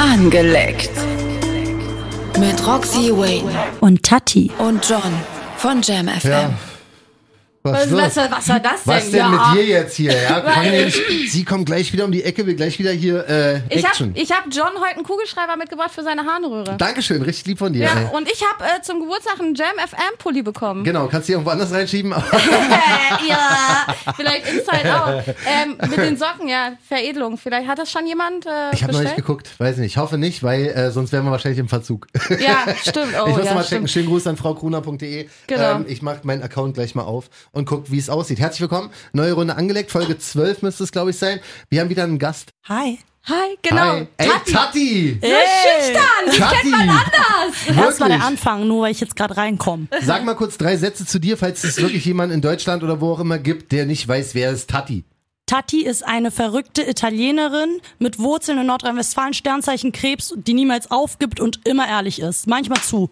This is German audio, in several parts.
Angeleckt. Mit Roxy Wayne Und Tati. und John von Jam FM. Ja. Was, Was, was, was war das denn? Was denn ja. mit dir jetzt hier? Ja, Sie kommt gleich wieder um die Ecke, will gleich wieder hier äh, Ich Action. habe ich hab John heute einen Kugelschreiber mitgebracht für seine Harnröhre. Dankeschön, richtig lieb von dir. Ja, ey. und ich habe äh, zum Geburtstag einen Jam FM Pulli bekommen. Genau, kannst du irgendwo anders reinschieben. ja, vielleicht Inside Out. Ähm, mit den Socken, ja, Veredelung. Vielleicht hat das schon jemand äh, Ich habe noch nicht geguckt, weiß nicht. Ich hoffe nicht, weil äh, sonst wären wir wahrscheinlich im Verzug. Ja, stimmt. Oh, ich muss ja, mal checken. Schönen Gruß an fraukruner.de. Genau. Ähm, ich mache meinen Account gleich mal auf und guck, wie es aussieht. Herzlich willkommen. Neue Runde angelegt. Folge 12 müsste es, glaube ich, sein. Wir haben wieder einen Gast. Hi. Hi, genau. Hi. Ey, Tati! So schüchtern. Ich Tati! kenn man anders. Das war der? Anfang, nur weil ich jetzt gerade reinkomme. Sag mal kurz drei Sätze zu dir, falls es wirklich jemanden in Deutschland oder wo auch immer gibt, der nicht weiß, wer ist Tati. Tati ist eine verrückte Italienerin mit Wurzeln in Nordrhein-Westfalen, Sternzeichen Krebs, die niemals aufgibt und immer ehrlich ist. Manchmal zu.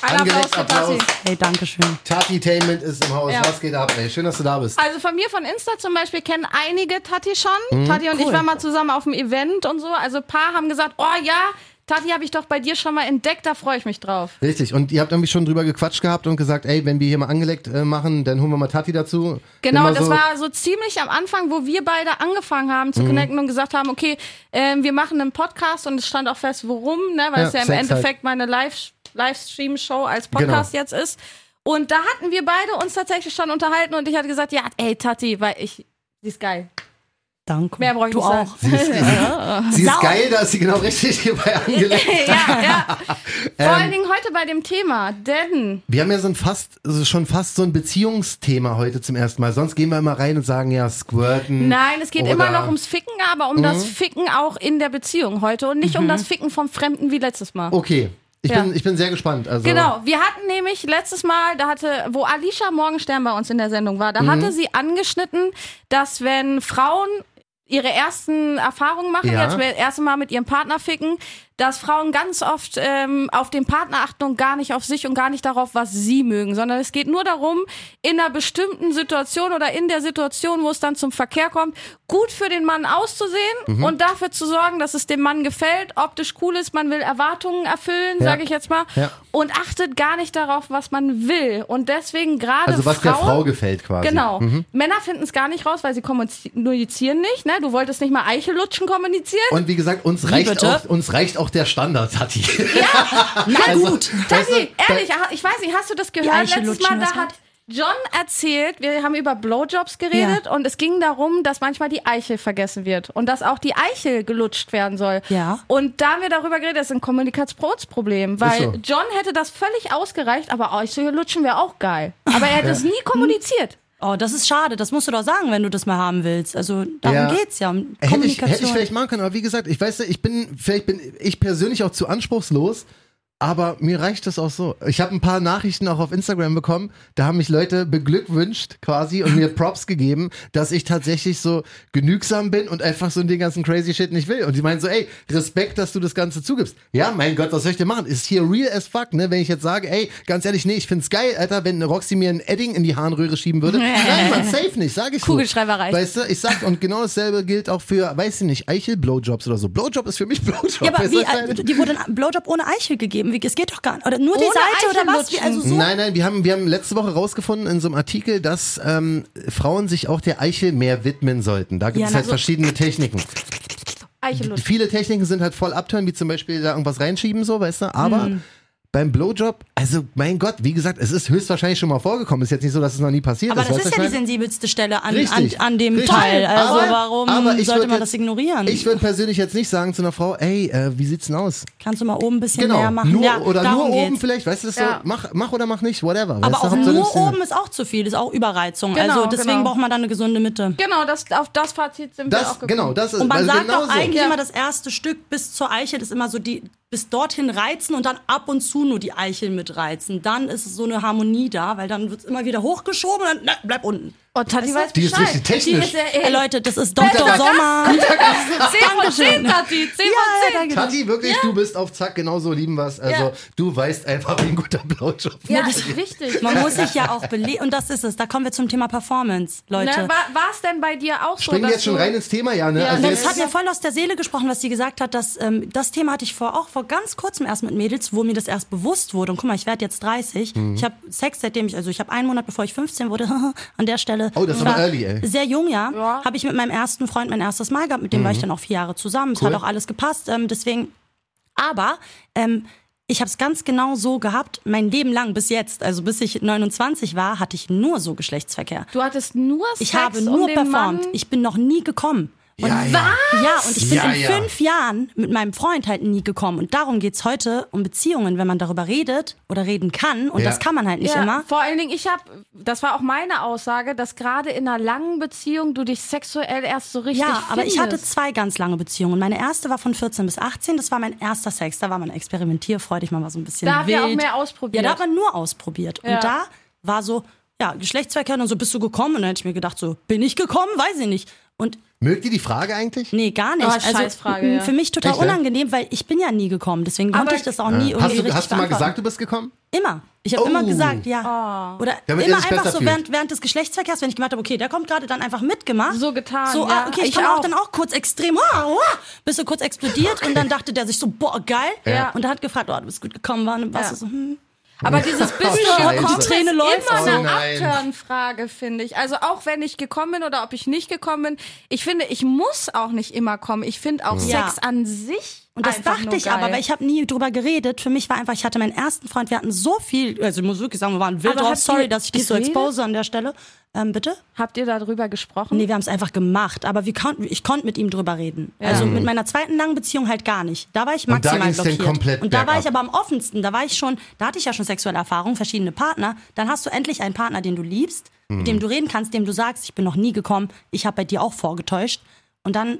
Ein Applaus für Applaus. Tati. Hey, Dankeschön. Tati-Tainment ist im Haus. Ja. Was geht ab, ey? Schön, dass du da bist. Also von mir von Insta zum Beispiel kennen einige Tati schon. Tati und ich cool. waren mal zusammen auf dem Event und so. Also ein paar haben gesagt, oh ja, Tati habe ich doch bei dir schon mal entdeckt, da freue ich mich drauf. Richtig. Und ihr habt irgendwie schon drüber gequatscht gehabt und gesagt, ey, wenn wir hier mal angelegt äh, machen, dann holen wir mal Tati dazu. Genau, das so, war so ziemlich am Anfang, wo wir beide angefangen haben zu connecten und gesagt haben, okay, ähm, wir machen einen Podcast und es stand auch fest, worum, ne, weil Ja, es ja im Sex halt. Endeffekt meine Live Livestream-Show als Podcast Genau. jetzt ist. Und da hatten wir beide uns tatsächlich schon unterhalten und ich hatte gesagt, ja, ey, Tati, weil ich, die ist geil. Danke. Mehr brauche ich du nicht auch. Sie ist, sie ist geil, da ist sie genau richtig hierbei angelegt. ja, ja. Vor Ähm. allen Dingen heute bei dem Thema, denn Wir haben ja so ein fast, also schon fast so ein Beziehungsthema heute zum ersten Mal. Sonst gehen wir immer rein und sagen, ja, squirten. nein, es geht oder- immer noch ums Ficken, aber um das Ficken auch in der Beziehung heute und nicht um das Ficken vom Fremden wie letztes Mal. Okay. Ich, Ja. bin, ich bin sehr gespannt. Also, Genau, wir hatten nämlich letztes Mal, da hatte, wo Alicia Morgenstern bei uns in der Sendung war, da Mhm. hatte sie angeschnitten, dass wenn Frauen ihre ersten Erfahrungen machen, Ja. jetzt das erste Mal mit ihrem Partner ficken, dass Frauen ganz oft ähm, auf den Partner achten und gar nicht auf sich und gar nicht darauf, was sie mögen, sondern es geht nur darum, in einer bestimmten Situation oder in der Situation, wo es dann zum Verkehr kommt, gut für den Mann auszusehen Mhm. und dafür zu sorgen, dass es dem Mann gefällt, optisch cool ist, man will Erwartungen erfüllen, Ja. sage ich jetzt mal, Ja. und achtet gar nicht darauf, was man will. Und deswegen gerade also was Frauen, der Frau gefällt quasi. Genau. Mhm. Männer finden es gar nicht raus, weil sie kommunizieren nicht. Ne? Du wolltest nicht mal Eichelutschen kommunizieren. Und wie gesagt, uns reicht, bitte? auch, uns reicht auch der Standard, Tati. Na Also, gut. weißt du, Tati, ehrlich, ich weiß nicht, hast du das gehört? Letztes lutschen, Mal, da hat John erzählt, wir haben über Blowjobs geredet und es ging darum, dass manchmal die Eichel vergessen wird und dass auch die Eichel gelutscht werden soll. Ja. Und da haben wir darüber geredet, das ist ein Kommunikationsproblem, weil so. John hätte das völlig ausgereicht, aber Eichel lutschen wäre auch geil. Aber er hätte es nie kommuniziert. Oh, das ist schade. Das musst du doch sagen, wenn du das mal haben willst. Also darum Ja. geht's ja. Um Hätte ich, Kommunikation. hätte ich vielleicht machen können, aber wie gesagt, ich weiß, ich bin, vielleicht bin ich persönlich auch zu anspruchslos, aber mir reicht das auch so. Ich habe ein paar Nachrichten auch auf Instagram bekommen, da haben mich Leute beglückwünscht quasi und mir Props gegeben, dass ich tatsächlich so genügsam bin und einfach so den ganzen crazy Shit nicht will. Und die meinen so, ey, Respekt, dass du das Ganze zugibst. Ja, mein Gott, was soll ich denn machen? Ist hier real as fuck, ne? Wenn ich jetzt sage, ey, ganz ehrlich, nee, ich find's geil, Alter, wenn Roxy mir ein Edding in die Harnröhre schieben würde. Nein, man, safe nicht, sag ich so. Kugelschreiber reicht. Weißt du, ich sag, und genau dasselbe gilt auch für, weiß ich nicht, Eichel-Blowjobs oder so. Blowjob ist für mich Blowjob. ja, aber weißt wie, die wurde ein Blowjob ohne Eichel gegeben. Wie, es geht doch gar nicht. Oder nur die Ohne Seite oder was? Also so. Nein, nein, wir haben, wir haben letzte Woche rausgefunden in so einem Artikel, dass ähm, Frauen sich auch der Eichel mehr widmen sollten. Da gibt Ja, es halt so- verschiedene Techniken. Eichelutschen. Viele Techniken sind halt voll abtören, wie zum Beispiel da irgendwas reinschieben, so, weißt du? Aber Mhm. Beim Blowjob, also mein Gott, wie gesagt, es ist höchstwahrscheinlich schon mal vorgekommen. Ist jetzt nicht so, dass es noch nie passiert Aber ist. das weißt ist ja die sensibelste Stelle an, an, an dem Richtig. Teil. Also Aber- warum aber ich sollte man jetzt- das ignorieren? Ich würde persönlich jetzt nicht sagen zu einer Frau, ey, äh, wie sieht's denn aus? Kannst du mal oben ein bisschen Genau, mehr machen? nur, ja, oder nur darum oben geht's. vielleicht, weißt du, das Ja. so, mach, mach oder mach nicht, whatever. Aber auch nur das oben ist auch zu viel, ist auch Überreizung. Genau, also deswegen genau. braucht man dann eine gesunde Mitte. Genau, das, auf das Fazit sind wir auch Das, gekommen. genau, das ist Und man also sagt genau auch so. eigentlich Ja. immer, das erste Stück bis zur Eichel ist immer so die bis dorthin reizen und dann ab und zu nur die Eichel mitreizen. Dann ist so eine Harmonie da, weil dann wird es immer wieder hochgeschoben und dann na, bleib unten. Und Tati weiß Die ist richtig technisch. Die ist ja, Ey, Leute, das ist Dr. Gast. Sommer. 10 von 10, Dankeschön. Tati. 10 von 10. Tati, wirklich, du bist auf Zack, genauso lieben was. Also, Ja. du weißt einfach, wie ein guter Blowjob Ja, das- ist wichtig. Man muss sich ja auch belegen. Und das ist es. Da kommen wir zum Thema Performance, Leute. Ne, war es denn bei dir auch so, Springen wir jetzt schon rein ins Thema, ja, ne? Ja, also Das jetzt, hat mir voll aus der Seele gesprochen, was sie gesagt hat. Dass, ähm, das Thema hatte ich vor, auch vor ganz kurzem erst mit Mädels, wo mir das erst bewusst wurde. Und guck mal, ich werde jetzt 30. Mhm. Ich habe Sex, seitdem ich, also ich habe einen Monat, bevor ich 15 wurde, an der Stelle. Oh, das Ich war early, ey. Sehr jung, ja. Ja. Habe ich mit meinem ersten Freund mein erstes Mal gehabt. Mit dem war ich dann auch vier Jahre zusammen. Es Mhm. Cool. hat auch alles gepasst. Ähm, deswegen, aber ähm, ich habe es ganz genau so gehabt, mein Leben lang bis jetzt, also bis ich 29 war, hatte ich nur so Geschlechtsverkehr. Du hattest nur Sex Ich habe um nur den performt. Mann. Ich bin noch nie gekommen. Und Ja, ja. ja, und ich bin Ja, in ja. fünf Jahren mit meinem Freund halt nie gekommen. Und darum geht's heute um Beziehungen, wenn man darüber redet oder reden kann. Und Ja. das kann man halt nicht ja, immer. Vor allen Dingen, ich habe, das war auch meine Aussage, dass gerade in einer langen Beziehung du dich sexuell erst so richtig Ja, aber ich hatte findest. zwei ganz lange Beziehungen. Meine erste war von 14 bis 18. Das war mein erster Sex. Da war man experimentierfreudig, man war so ein bisschen Da wild. ihr auch mehr ausprobiert. Ja, da hat man nur ausprobiert. Ja. Und da war so, ja, Geschlechtsverkehr und so, bist du gekommen? Und dann hätte ich mir gedacht, so, bin ich gekommen? Weiß ich nicht. Und Mögt ihr die Frage eigentlich? Nee, gar nicht. Oh, also Scheißfrage, m- ja. für mich total Echt, ne? unangenehm, weil ich bin ja nie gekommen. Deswegen konnte Aber- ich das auch nie irgendwie Hast du, richtig hast du mal gesagt, du bist gekommen? Immer. Ich habe Oh. immer gesagt, ja. Oder Damit er immer einfach so während, während des Geschlechtsverkehrs, wenn ich gemerkt habe, okay, der kommt gerade dann einfach mitgemacht. So getan, So, ja. ah, okay, ich, Ich kann auch auch. dann auch kurz extrem, ah, ah, bist du kurz explodiert und dann dachte der sich so, boah, geil. Ja. Und er hat gefragt, oh, du bist gut gekommen, war, warst Ja. du so, hm. Aber dieses Die Träne ist läuft. immer Oh eine nein. Abturnfrage, finde ich. Also auch wenn ich gekommen bin oder ob ich nicht gekommen bin, ich finde, ich muss auch nicht immer kommen. Ich finde auch Ja. Sex an sich Und das einfach dachte ich geil. aber, weil ich habe nie drüber geredet. Für mich war einfach, ich hatte meinen ersten Freund, wir hatten so viel, also ich muss wirklich sagen, wir waren wild drauf. Sorry, dass ich dich so expose an der Stelle. Ähm, bitte? Habt ihr darüber gesprochen? Nee, wir haben es einfach gemacht, aber wir konnten, ich konnte mit ihm drüber reden. Also mit meiner zweiten langen Beziehung halt gar nicht. Da war ich Und da maximal ging's dann blockiert. komplett und da war ich aber am offensten. Da war ich schon, da hatte ich ja schon sexuelle Erfahrungen, verschiedene Partner. Dann hast du endlich einen Partner, den du liebst, Mhm. mit dem du reden kannst, dem du sagst, ich bin noch nie gekommen, ich habe bei dir auch vorgetäuscht. Und dann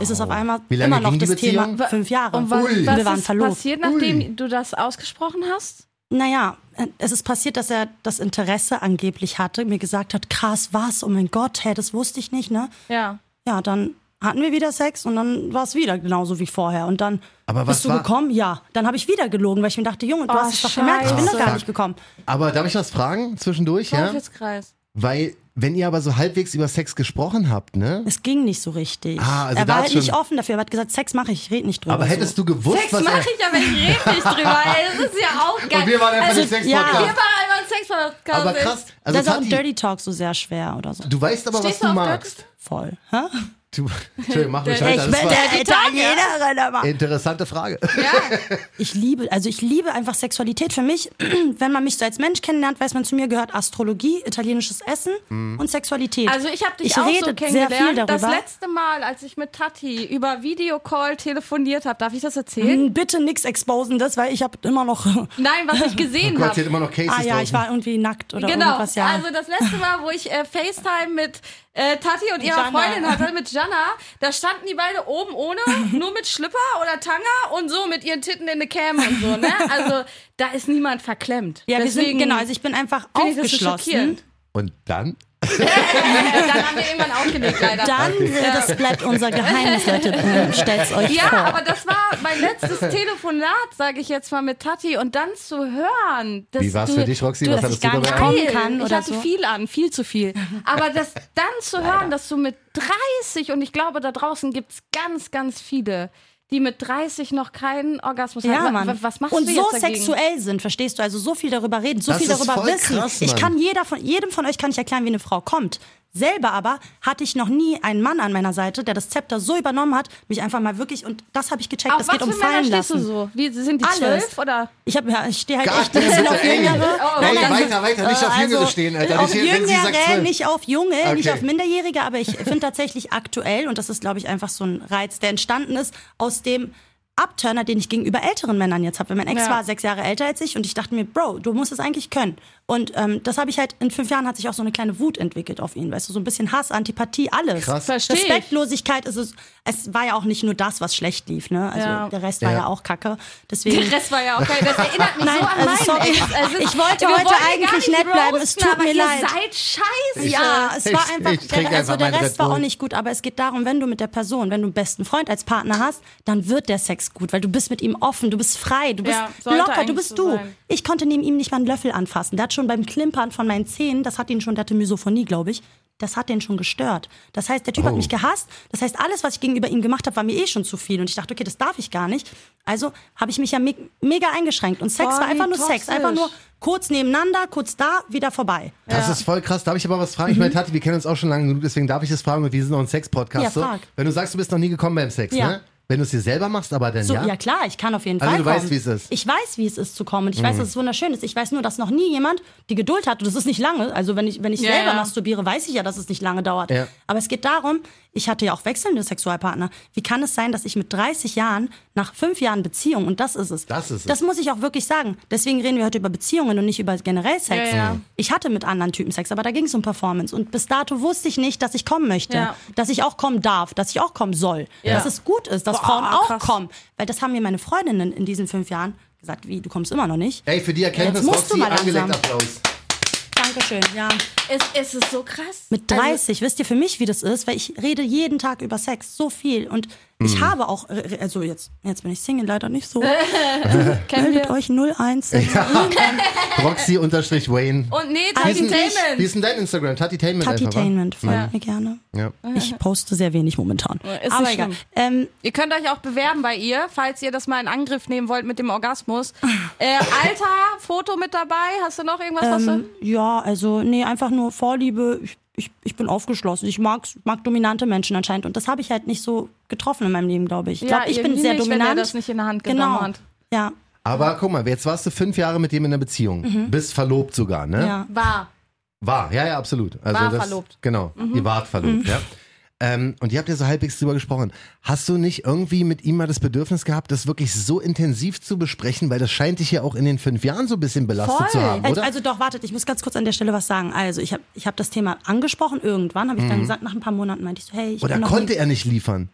ist es auf einmal Wie lange immer noch das Thema fünf Jahre. Und was, Ui. was wir waren ist verlobt. passiert, nachdem Ui. du das ausgesprochen hast? Naja, es ist passiert, dass er das Interesse angeblich hatte, mir gesagt hat, krass, was? Oh mein Gott, hä, das wusste ich nicht, ne? Ja. Ja, dann hatten wir wieder Sex und dann war es wieder genauso wie vorher. Und dann Aber was bist du war- gekommen? Ja. Dann habe ich wieder gelogen, weil ich mir dachte, Junge, du Oh, hast es doch gemerkt, ich bin doch gar nicht gekommen. Aber darf ich was fragen zwischendurch, ja? Teufelskreis. Weil, wenn ihr aber so halbwegs über Sex gesprochen habt, ne? Es ging nicht so richtig. Ah, also er war halt schon- nicht offen dafür. Er hat gesagt, Sex mache ich, ich rede nicht drüber. Aber hättest du gewusst, Sex was mache er... ich, aber ich rede nicht drüber. ey. Das ist ja auch geil. Und wir waren einfach also, nicht ja. Sex-Podcast. Wir waren einmal ein Sexpodcast. Aber krass, so. also das ist auch ein Tati, Dirty Talk so sehr schwer oder so. du weißt aber, was Stehst du du magst. Voll. Hä? Du, Entschuldigung, mach mich weiter. Ich Das bin der Italienerin, aber. interessante Frage. Ja. Ich liebe, also ich liebe einfach Sexualität. Für mich, wenn man mich so als Mensch kennenlernt, weiß man, zu mir gehört Astrologie, italienisches Essen und Sexualität. Also ich habe dich Ich auch rede so sehr kennengelernt. viel darüber. Das letzte Mal, als ich mit Tati über Videocall telefoniert habe, darf ich das erzählen? Hm, Bitte nix exposendes, weil ich habe immer noch. Nein, was ich gesehen Oh Gott, habe. hier hat immer noch Cases ah ja, ich draußen. war irgendwie nackt oder Genau, irgendwas, ja. also das letzte Mal, wo ich äh, FaceTime mit äh, Tati und ihrer Jana. Freundin hatte, mit Jana, da standen die beide oben ohne, nur mit Schlipper oder Tanga und so mit ihren Titten in der Cam und so, ne? Also da ist niemand verklemmt. ja, wir Deswegen sind, genau, also ich bin einfach aufgeschlossen. Und dann? Dann haben wir irgendwann aufgelegt, leider. Dann, äh, das bleibt unser Geheimnis, Leute. Äh, stellt's euch Ja, vor. aber das war mein letztes Telefonat, sage ich jetzt mal mit Tati und dann zu hören. dass Wie war's du, für dich, Roxy? du, Was hattest ich du gar nicht dabei? kommen kann ich oder hatte so. viel an, viel zu viel. Aber das dann zu hören, dass du mit 30 und ich glaube, da draußen gibt's ganz, ganz viele, die mit 30 noch keinen Orgasmus Ja, hatten. Mann. Was, machst und du so jetzt dagegen? sexuell sind, verstehst du? Also so viel darüber reden, so Das viel darüber wissen. krass, ich kann jeder von, jedem von euch kann ich erklären, wie eine Frau kommt. Selber aber hatte ich noch nie einen Mann an meiner Seite, der das Zepter so übernommen hat, mich einfach mal wirklich, und das habe ich gecheckt, Auf es was geht um fallen lassen. du so? Wie, sind die Alles. zwölf oder? Ich, hab, ja, ich stehe halt Gott, echt auf. Jüngere. Oh, Ey, ganz- weiter, weiter, nicht auf Äh, Jüngere also, stehen, Alter. Auf Nicht, wenn sie sagt Jüngere, nicht auf Junge, nicht Okay. auf Minderjährige, aber ich finde tatsächlich aktuell, und das ist, glaube ich, einfach so ein Reiz, der entstanden ist aus dem, Abturner, den ich gegenüber älteren Männern jetzt habe. Weil mein Ex Ja. war sechs Jahre älter als ich und ich dachte mir, Bro, du musst es eigentlich können. Und ähm, das habe ich halt, in fünf Jahren hat sich auch so eine kleine Wut entwickelt auf ihn, weißt du, so ein bisschen Hass, Antipathie, alles. Krass. Versteh ich. Respektlosigkeit ist es, es war ja auch nicht nur das, was schlecht lief, ne? Also Ja. der Rest war Ja. ja auch kacke. Deswegen. Der Rest war ja auch geil. Das erinnert mich Nein, so an also sorry. Also, Ich wollte wir heute eigentlich nett bleiben. Es tut aber mir ihr leid. seid scheiße. Ja, es war Ich- einfach, ich trinke der, also einfach der Rest war auch nicht gut, aber es geht darum, wenn du mit der Person, wenn du einen besten Freund als Partner hast, dann wird der Sex gut, weil du bist mit ihm offen, du bist frei, du bist Ja, locker, du bist so du. sein. Ich konnte neben ihm nicht mal einen Löffel anfassen. Der hat schon beim Klimpern von meinen Zähnen, das hat ihn schon, der hatte Misophonie, glaube ich, das hat den schon gestört. Das heißt, der Typ Oh. hat mich gehasst. Das heißt, alles, was ich gegenüber ihm gemacht habe, war mir eh schon zu viel. Und ich dachte, okay, das darf ich gar nicht. Also habe ich mich ja me mega eingeschränkt. Und Sex Boah, war einfach nur Sex. toxisch. Einfach nur kurz nebeneinander, kurz da, wieder vorbei. Das ist voll krass. Darf ich aber was fragen? Ich meine, Tati, wir kennen uns auch schon lange genug, deswegen darf ich das fragen und wir sind noch ein Sex-Podcast. Ja, so. Wenn du sagst, du bist noch nie gekommen beim Sex, Ja. ne? Wenn du es dir selber machst, aber dann So, ja. ja? klar, ich kann auf jeden Also Fall du kommen. weißt, wie es ist. Mhm. Ich weiß, wie es ist zu kommen und ich weiß, dass es wunderschön ist. Ich weiß nur, dass noch nie jemand die Geduld hat und das ist nicht lange. Also wenn ich, wenn ich Ja, selber ja. masturbiere, weiß ich ja, dass es nicht lange dauert. Ja. Aber es geht darum, ich hatte ja auch wechselnde Sexualpartner. Wie kann es sein, dass ich mit 30 Jahren, nach fünf Jahren Beziehung, und das ist es. Das ist es. Das muss ich auch wirklich sagen. Deswegen reden wir heute über Beziehungen und nicht über generell Sex. Ja, ja. Ich hatte mit anderen Typen Sex, aber da ging es um Performance. Und bis dato wusste ich nicht, dass ich kommen möchte. Ja. Dass ich auch kommen darf, dass ich auch kommen soll. Ja. Dass es gut ist, dass Boah, Frauen auch krass. kommen. Weil das haben mir meine Freundinnen in diesen fünf Jahren gesagt, wie, du kommst immer noch nicht. Ey, für die Erkenntnis, Jetzt musst du mal angelegt langsam. Applaus. Dankeschön, ja. Es, es ist so krass. Mit Also, 30, wisst ihr für mich, wie das ist? Weil ich rede jeden Tag über Sex, so viel. Und ich habe auch, äh, also jetzt, jetzt bin ich Single, leider nicht so. Meldet euch 01. Roxy unterstrich Wayne. Und nee, Wie ist, denn, Entertainment. wie ist denn dein Instagram? Tatitainment? Tatitainment, folgt mir gerne. Ja. Ich poste sehr wenig momentan. Ist Aber nicht egal. schlimm. Ähm, Ihr könnt euch auch bewerben bei ihr, falls ihr das mal in Angriff nehmen wollt mit dem Orgasmus. Äh, Alter, Foto mit dabei. Hast du noch irgendwas? was ähm, du? ja, also, nee, einfach nur Vorliebe. Ich, ich, ich bin aufgeschlossen. Ich mag, mag dominante Menschen anscheinend. Und das habe ich halt nicht so getroffen in meinem Leben, glaube ich. Ich glaube, ich bin sehr nicht, dominant. Wenn er das nicht in der Hand genommen genau. hat. Ja, Aber guck mal, jetzt warst du fünf Jahre mit dem in einer Beziehung. Bist verlobt sogar, ne? Mhm. ja. War. War, ja, ja, absolut. Also War das, verlobt. Genau, ihr wart verlobt, ja. Ähm, und ihr habt ja so halbwegs drüber gesprochen. Hast du nicht irgendwie mit ihm mal das Bedürfnis gehabt, das wirklich so intensiv zu besprechen? Weil das scheint dich ja auch in den fünf Jahren so ein bisschen belastet Voll. zu haben, Also, oder? also doch, wartet, ich muss ganz kurz an der Stelle was sagen. Also ich habe ich hab das Thema angesprochen irgendwann, habe ich dann gesagt, nach ein paar Monaten meinte ich so, hey, ich oder konnte er nicht liefern?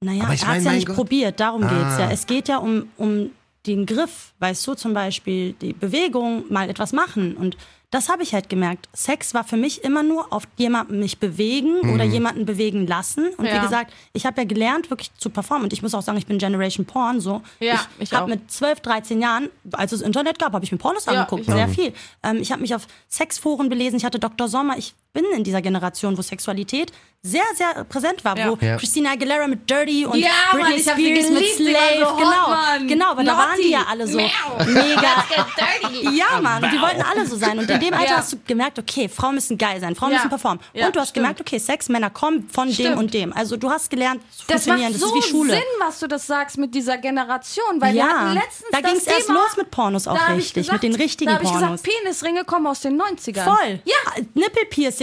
Naja, er hat es ja nicht Gott. probiert, darum geht's Ah. ja. Es geht ja um, um den Griff, weißt du, zum Beispiel die Bewegung, mal etwas machen. Und das habe ich halt gemerkt. Sex war für mich immer nur auf jemanden mich bewegen oder Mhm. jemanden bewegen lassen. Und Ja. wie gesagt, ich habe ja gelernt, wirklich zu performen. Und ich muss auch sagen, ich bin Generation Porn so. Ja, ich ich habe mit 12, 13 Jahren, als es Internet gab, habe ich mir Pornos Ja, angeguckt. Sehr viel. Ähm, ich habe mich auf Sexforen belesen. Ich hatte Dr. Sommer. Ich bin in dieser Generation, wo Sexualität sehr, sehr präsent war. Ja. Wo Ja. Christina Aguilera mit Dirty und Ja, Mann, Britney sie Spears mit Slave. so genau, Mann. genau, aber da waren die Naughty. ja alle so Miau. mega. Ja, Mann, und die wollten alle so sein. Und in dem Alter Ja. hast du gemerkt, okay, Frauen müssen geil sein, Frauen Ja. müssen performen. Ja, und du hast stimmt. gemerkt, okay, Sex, Männer kommen von dem Stimmt. und dem. Also du hast gelernt zu Das macht funktionieren. Das, so ist wie Schule. Sinn, was du das sagst mit dieser Generation, weil Ja, letztens da das ging's erst los mit Pornos auch richtig, gesagt, mit den richtigen da hab ich Pornos. gesagt, Penisringe kommen aus den 90ern. Voll. Ja.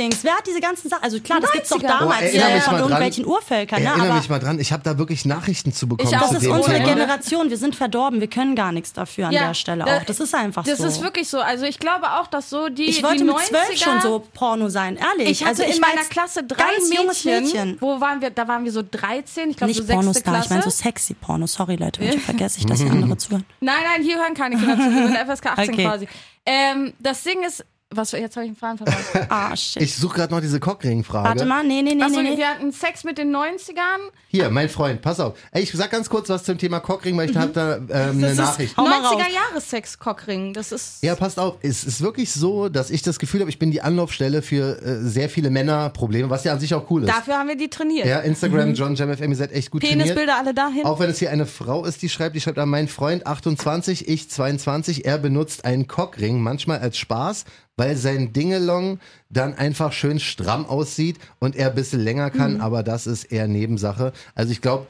Nippelpiercings. Wer hat diese ganzen Sachen? Also klar, das gibt's doch 90er. damals Oh, ja, von irgendwelchen Urvölkern. Ne? Erinnere mich mal dran, ich habe da wirklich Nachrichten zu bekommen Ich auch. zu das ist unsere Thema. Generation. Wir sind verdorben. Wir können gar nichts dafür an Ja, der Stelle auch. Das ist einfach Das so. ist wirklich so. Also ich glaube auch, dass so die, ich wollte die mit 90er, zwölf schon so Porno sein, ehrlich. Ich hatte also ich in meiner Klasse drei ganz junges Mädchen, Mädchen. Wo waren wir? Da waren wir so 13, ich glaube Nicht so sechste Pornostar, Klasse. ich meine so sexy Porno. Sorry Leute, manchmal vergesse ich, dass die andere zuhören. Nein, nein, hier hören keine Kinder zu. Wir sind FSK 18 Okay. quasi. Ähm, das Ding ist, was jetzt habe ich einen Faden verpasst. Ah, shit. Ich suche gerade noch diese Cockring-Frage. Warte mal, nee, nee, nee, Achso, nee. nee. wir hatten Sex mit den 90ern. Hier, mein Freund, pass auf. Ey, ich sag ganz kurz was zum Thema Cockring, weil ich hab da ähm, eine ist- Nachricht. Hau mal raus. 90er Jahre Sex Cockring. Das ist Ja, passt auf. Es ist wirklich so, dass ich das Gefühl habe, ich bin die Anlaufstelle für äh, sehr viele Männerprobleme, was ja an sich auch cool ist. dafür haben wir die trainiert. Ja, Instagram, John Jam FM, ihr seid echt gut trainiert. Penisbilder alle dahin. Auch wenn es hier eine Frau ist, die schreibt, die schreibt an mein Freund 28, ich 22, er benutzt einen Cockring, manchmal als Spaß, weil sein Dingelong dann einfach schön stramm aussieht und er ein bisschen länger kann, aber das ist eher Nebensache. Also ich glaube,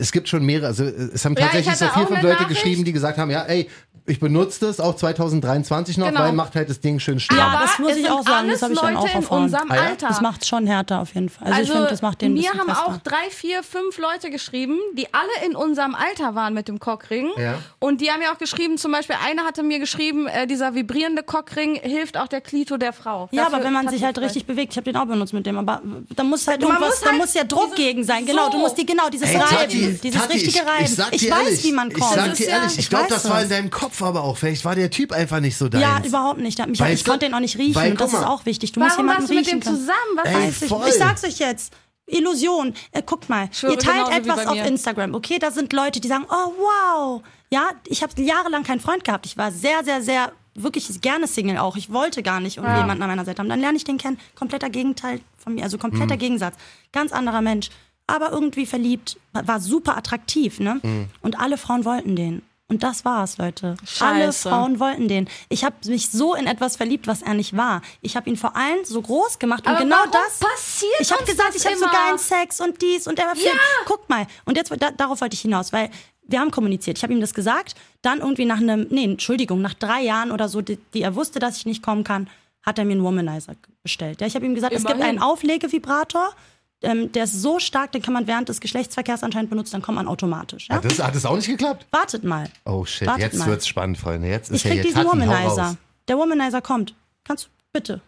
es gibt schon mehrere, also es haben Ja, ich tatsächlich so hatte vier, fünf Leute Nachricht. geschrieben, die gesagt haben, ja, ey, ich benutze das auch 2023 noch, Genau. weil macht halt das Ding schön stark. Ja, Aber das muss es ich auch sagen, das habe ich dann auch erfahren. unserem Ah ja? Alter. Das macht schon härter auf jeden Fall. Also, ich finde, das macht den mir bisschen haben fester. auch drei, vier, fünf Leute geschrieben, die alle in unserem Alter waren mit dem Cockring. Ja. Und die haben mir auch geschrieben, zum Beispiel eine hatte mir geschrieben, äh, dieser vibrierende Cockring hilft auch der Klito der Frau. Ja, Dafür aber wenn man sich halt richtig bewegt, ich habe den auch benutzt mit dem, aber da muss halt Man irgendwas, muss da halt muss ja Druck gegen sein. Genau, so. du musst die genau dieses Ey, Reiben, Tati, dieses Tati, richtige ich, Reiben. ich sag dir ich weiß, ehrlich, wie man Ich kommt. sag Das dir ja- ehrlich, ich ich glaube, das war in deinem Kopf aber auch. Vielleicht war der Typ einfach nicht so deins. ja, überhaupt nicht. Mich, ich du? konnte den auch nicht riechen Weil, und das ist auch wichtig. Du musst Warum jemanden warst du mit riechen dem können. zusammen? Was Ey, weiß ich? voll. Ich sag's euch jetzt. Illusion. Äh, guckt mal, schwöre, ihr teilt etwas auf. Instagram, okay? Da sind Leute, die sagen, oh wow. Ja, ich habe jahrelang keinen Freund gehabt. Ich war sehr, sehr, sehr wirklich gerne Single auch. Ich wollte gar nicht irgendwie jemanden an meiner Seite haben. Dann lerne ich den kennen. Kompletter Gegenteil von mir, also kompletter Mhm. Gegensatz. Ganz anderer Mensch. Aber irgendwie verliebt, war super attraktiv, ne? Mhm. Und alle Frauen wollten den. Und das war's, Leute. Alle Scheiße. Frauen wollten den. Ich habe mich so in etwas verliebt, was er nicht war. Ich habe ihn vor allem so groß gemacht und Aber genau warum das passiert Ich habe gesagt, ich habe so geilen Sex und dies und der war viel. Guck mal. Und jetzt da, darauf wollte ich hinaus, weil wir haben kommuniziert. Ich habe ihm das gesagt. Dann irgendwie nach einem, nee, Entschuldigung, nach drei Jahren oder so, die, die er wusste, dass ich nicht kommen kann, hat er mir einen Womanizer bestellt. Ja, ich habe ihm gesagt, es gibt Immerhin. einen Auflegevibrator. Ähm, der ist so stark, den kann man während des Geschlechtsverkehrs anscheinend benutzen, dann kommt man automatisch. Ja? Hat das, hat das auch nicht geklappt? Wartet mal. Oh shit, Wartet jetzt mal. wird's spannend, Freunde. Jetzt ist Ich ja krieg jetzt diesen Womanizer. Der Womanizer kommt. Kannst du bitte?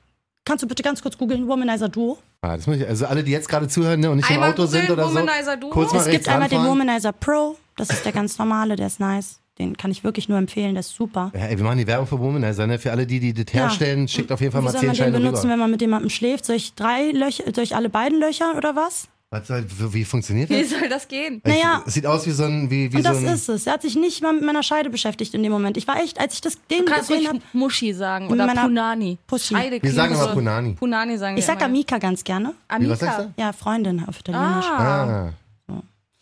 Kannst du bitte ganz kurz googeln, Womanizer Duo? Ah, das muss ich, also alle, die jetzt gerade zuhören ne, und nicht Einmal im Auto sind oder so, Womanizer Duo. kurz mal Es gibt einmal den. Womanizer Pro, das ist der ganz normale, der ist nice. Den kann ich wirklich nur empfehlen, der ist super. Ja, ey, wir machen die Werbung für Womanizer, ne? Für alle, die die das Ja. herstellen, schickt auf jeden Fall Wie mal soll 10 man den Scheine benutzen, rüber. wenn man mit jemandem schläft? Soll ich drei Löcher, soll ich alle beiden Löcher oder was? Was soll, wie wie funktioniert Wie das? soll das gehen? Naja. Es sieht aus wie so ein, wie, wie Und so das ein, ist es. Er hat sich nicht mal mit meiner Scheide beschäftigt in dem Moment. Ich war echt, als ich das den Du kannst gesehen habe. Muschi sagen oder Punani. Pussy. Scheide Wir sagen immer Punani. Punani sagen Ich wir sag immer. Amika ganz gerne. Amika. was sagst du? Ja, Freundin auf Italienisch. Ah. Ah.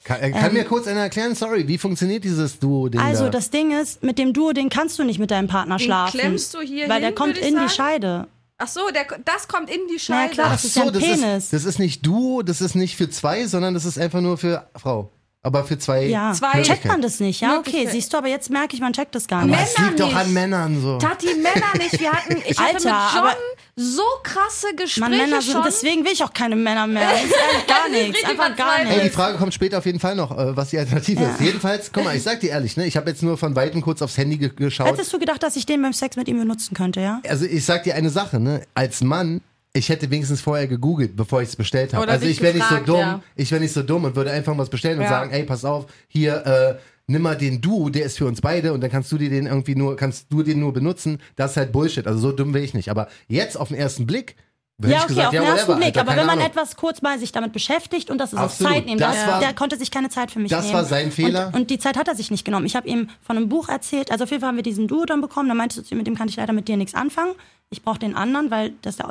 Kann, äh, kann mir kurz einer erklären, sorry, wie funktioniert dieses Duo-Ding Ähm, Also da? das Ding ist, mit dem Duo, den kannst du nicht mit deinem Partner Den schlafen. klemmst du hier Weil hin, der kommt in die sagen. Scheide. Ach so, der, das kommt in die Na Scheide. ja, klar, Ach das ist ja so, ein das Penis. ist, das ist nicht Duo, das ist nicht für zwei, sondern das ist einfach nur für Frau. Aber für zwei ja, Zwei- checkt man das nicht, ja? Okay, siehst du, aber jetzt merke ich, man checkt das gar Aber nicht. es Männer liegt doch nicht. an Männern so. Tati, Männer nicht. Wir hatten, ich hatte Alter, mit John aber- so krasse Gespräche Mann, Männer sind, schon. deswegen will ich auch keine Männer mehr. Das ist ehrlich gar Das ist nichts, richtig einfach gar verzweifelt. Ey, die nichts. Frage kommt später auf jeden Fall noch, äh, was die Alternative ist. Jedenfalls, guck mal, ich sag dir ehrlich, ne, ich habe jetzt nur von Weitem kurz aufs Handy ge geschaut. Hättest du gedacht, dass ich den beim Sex mit ihm benutzen könnte, ja? Also ich sag dir eine Sache, ne, als Mann, ich hätte wenigstens vorher gegoogelt, bevor ich es bestellt habe. Oder Also dich ich wäre nicht so gefragt, dumm, ja. ich wäre nicht so dumm und würde einfach was bestellen und Ja. sagen, ey, pass auf, hier, äh, nimm mal den Du, der ist für uns beide und dann kannst du dir den irgendwie nur, kannst du den nur benutzen. Das ist halt Bullshit. Also so dumm wäre ich nicht. Aber jetzt auf den ersten Blick, hätte Ja, ich okay, gesagt, auf ja, den ersten whatever, Blick. Alter, aber keine wenn man Ahnung. etwas kurz mal sich damit beschäftigt und das ist Absolut. auf Zeit nehmen, Das das war- der konnte sich keine Zeit für mich das nehmen. war sein Fehler. Und, und die Zeit hat er sich nicht genommen. Ich habe ihm von einem Buch erzählt. Also auf jeden Fall haben wir diesen Duo dann bekommen. Dann meinte ich, mit dem kann ich leider mit dir nichts anfangen. Ich brauche den anderen, weil das ja,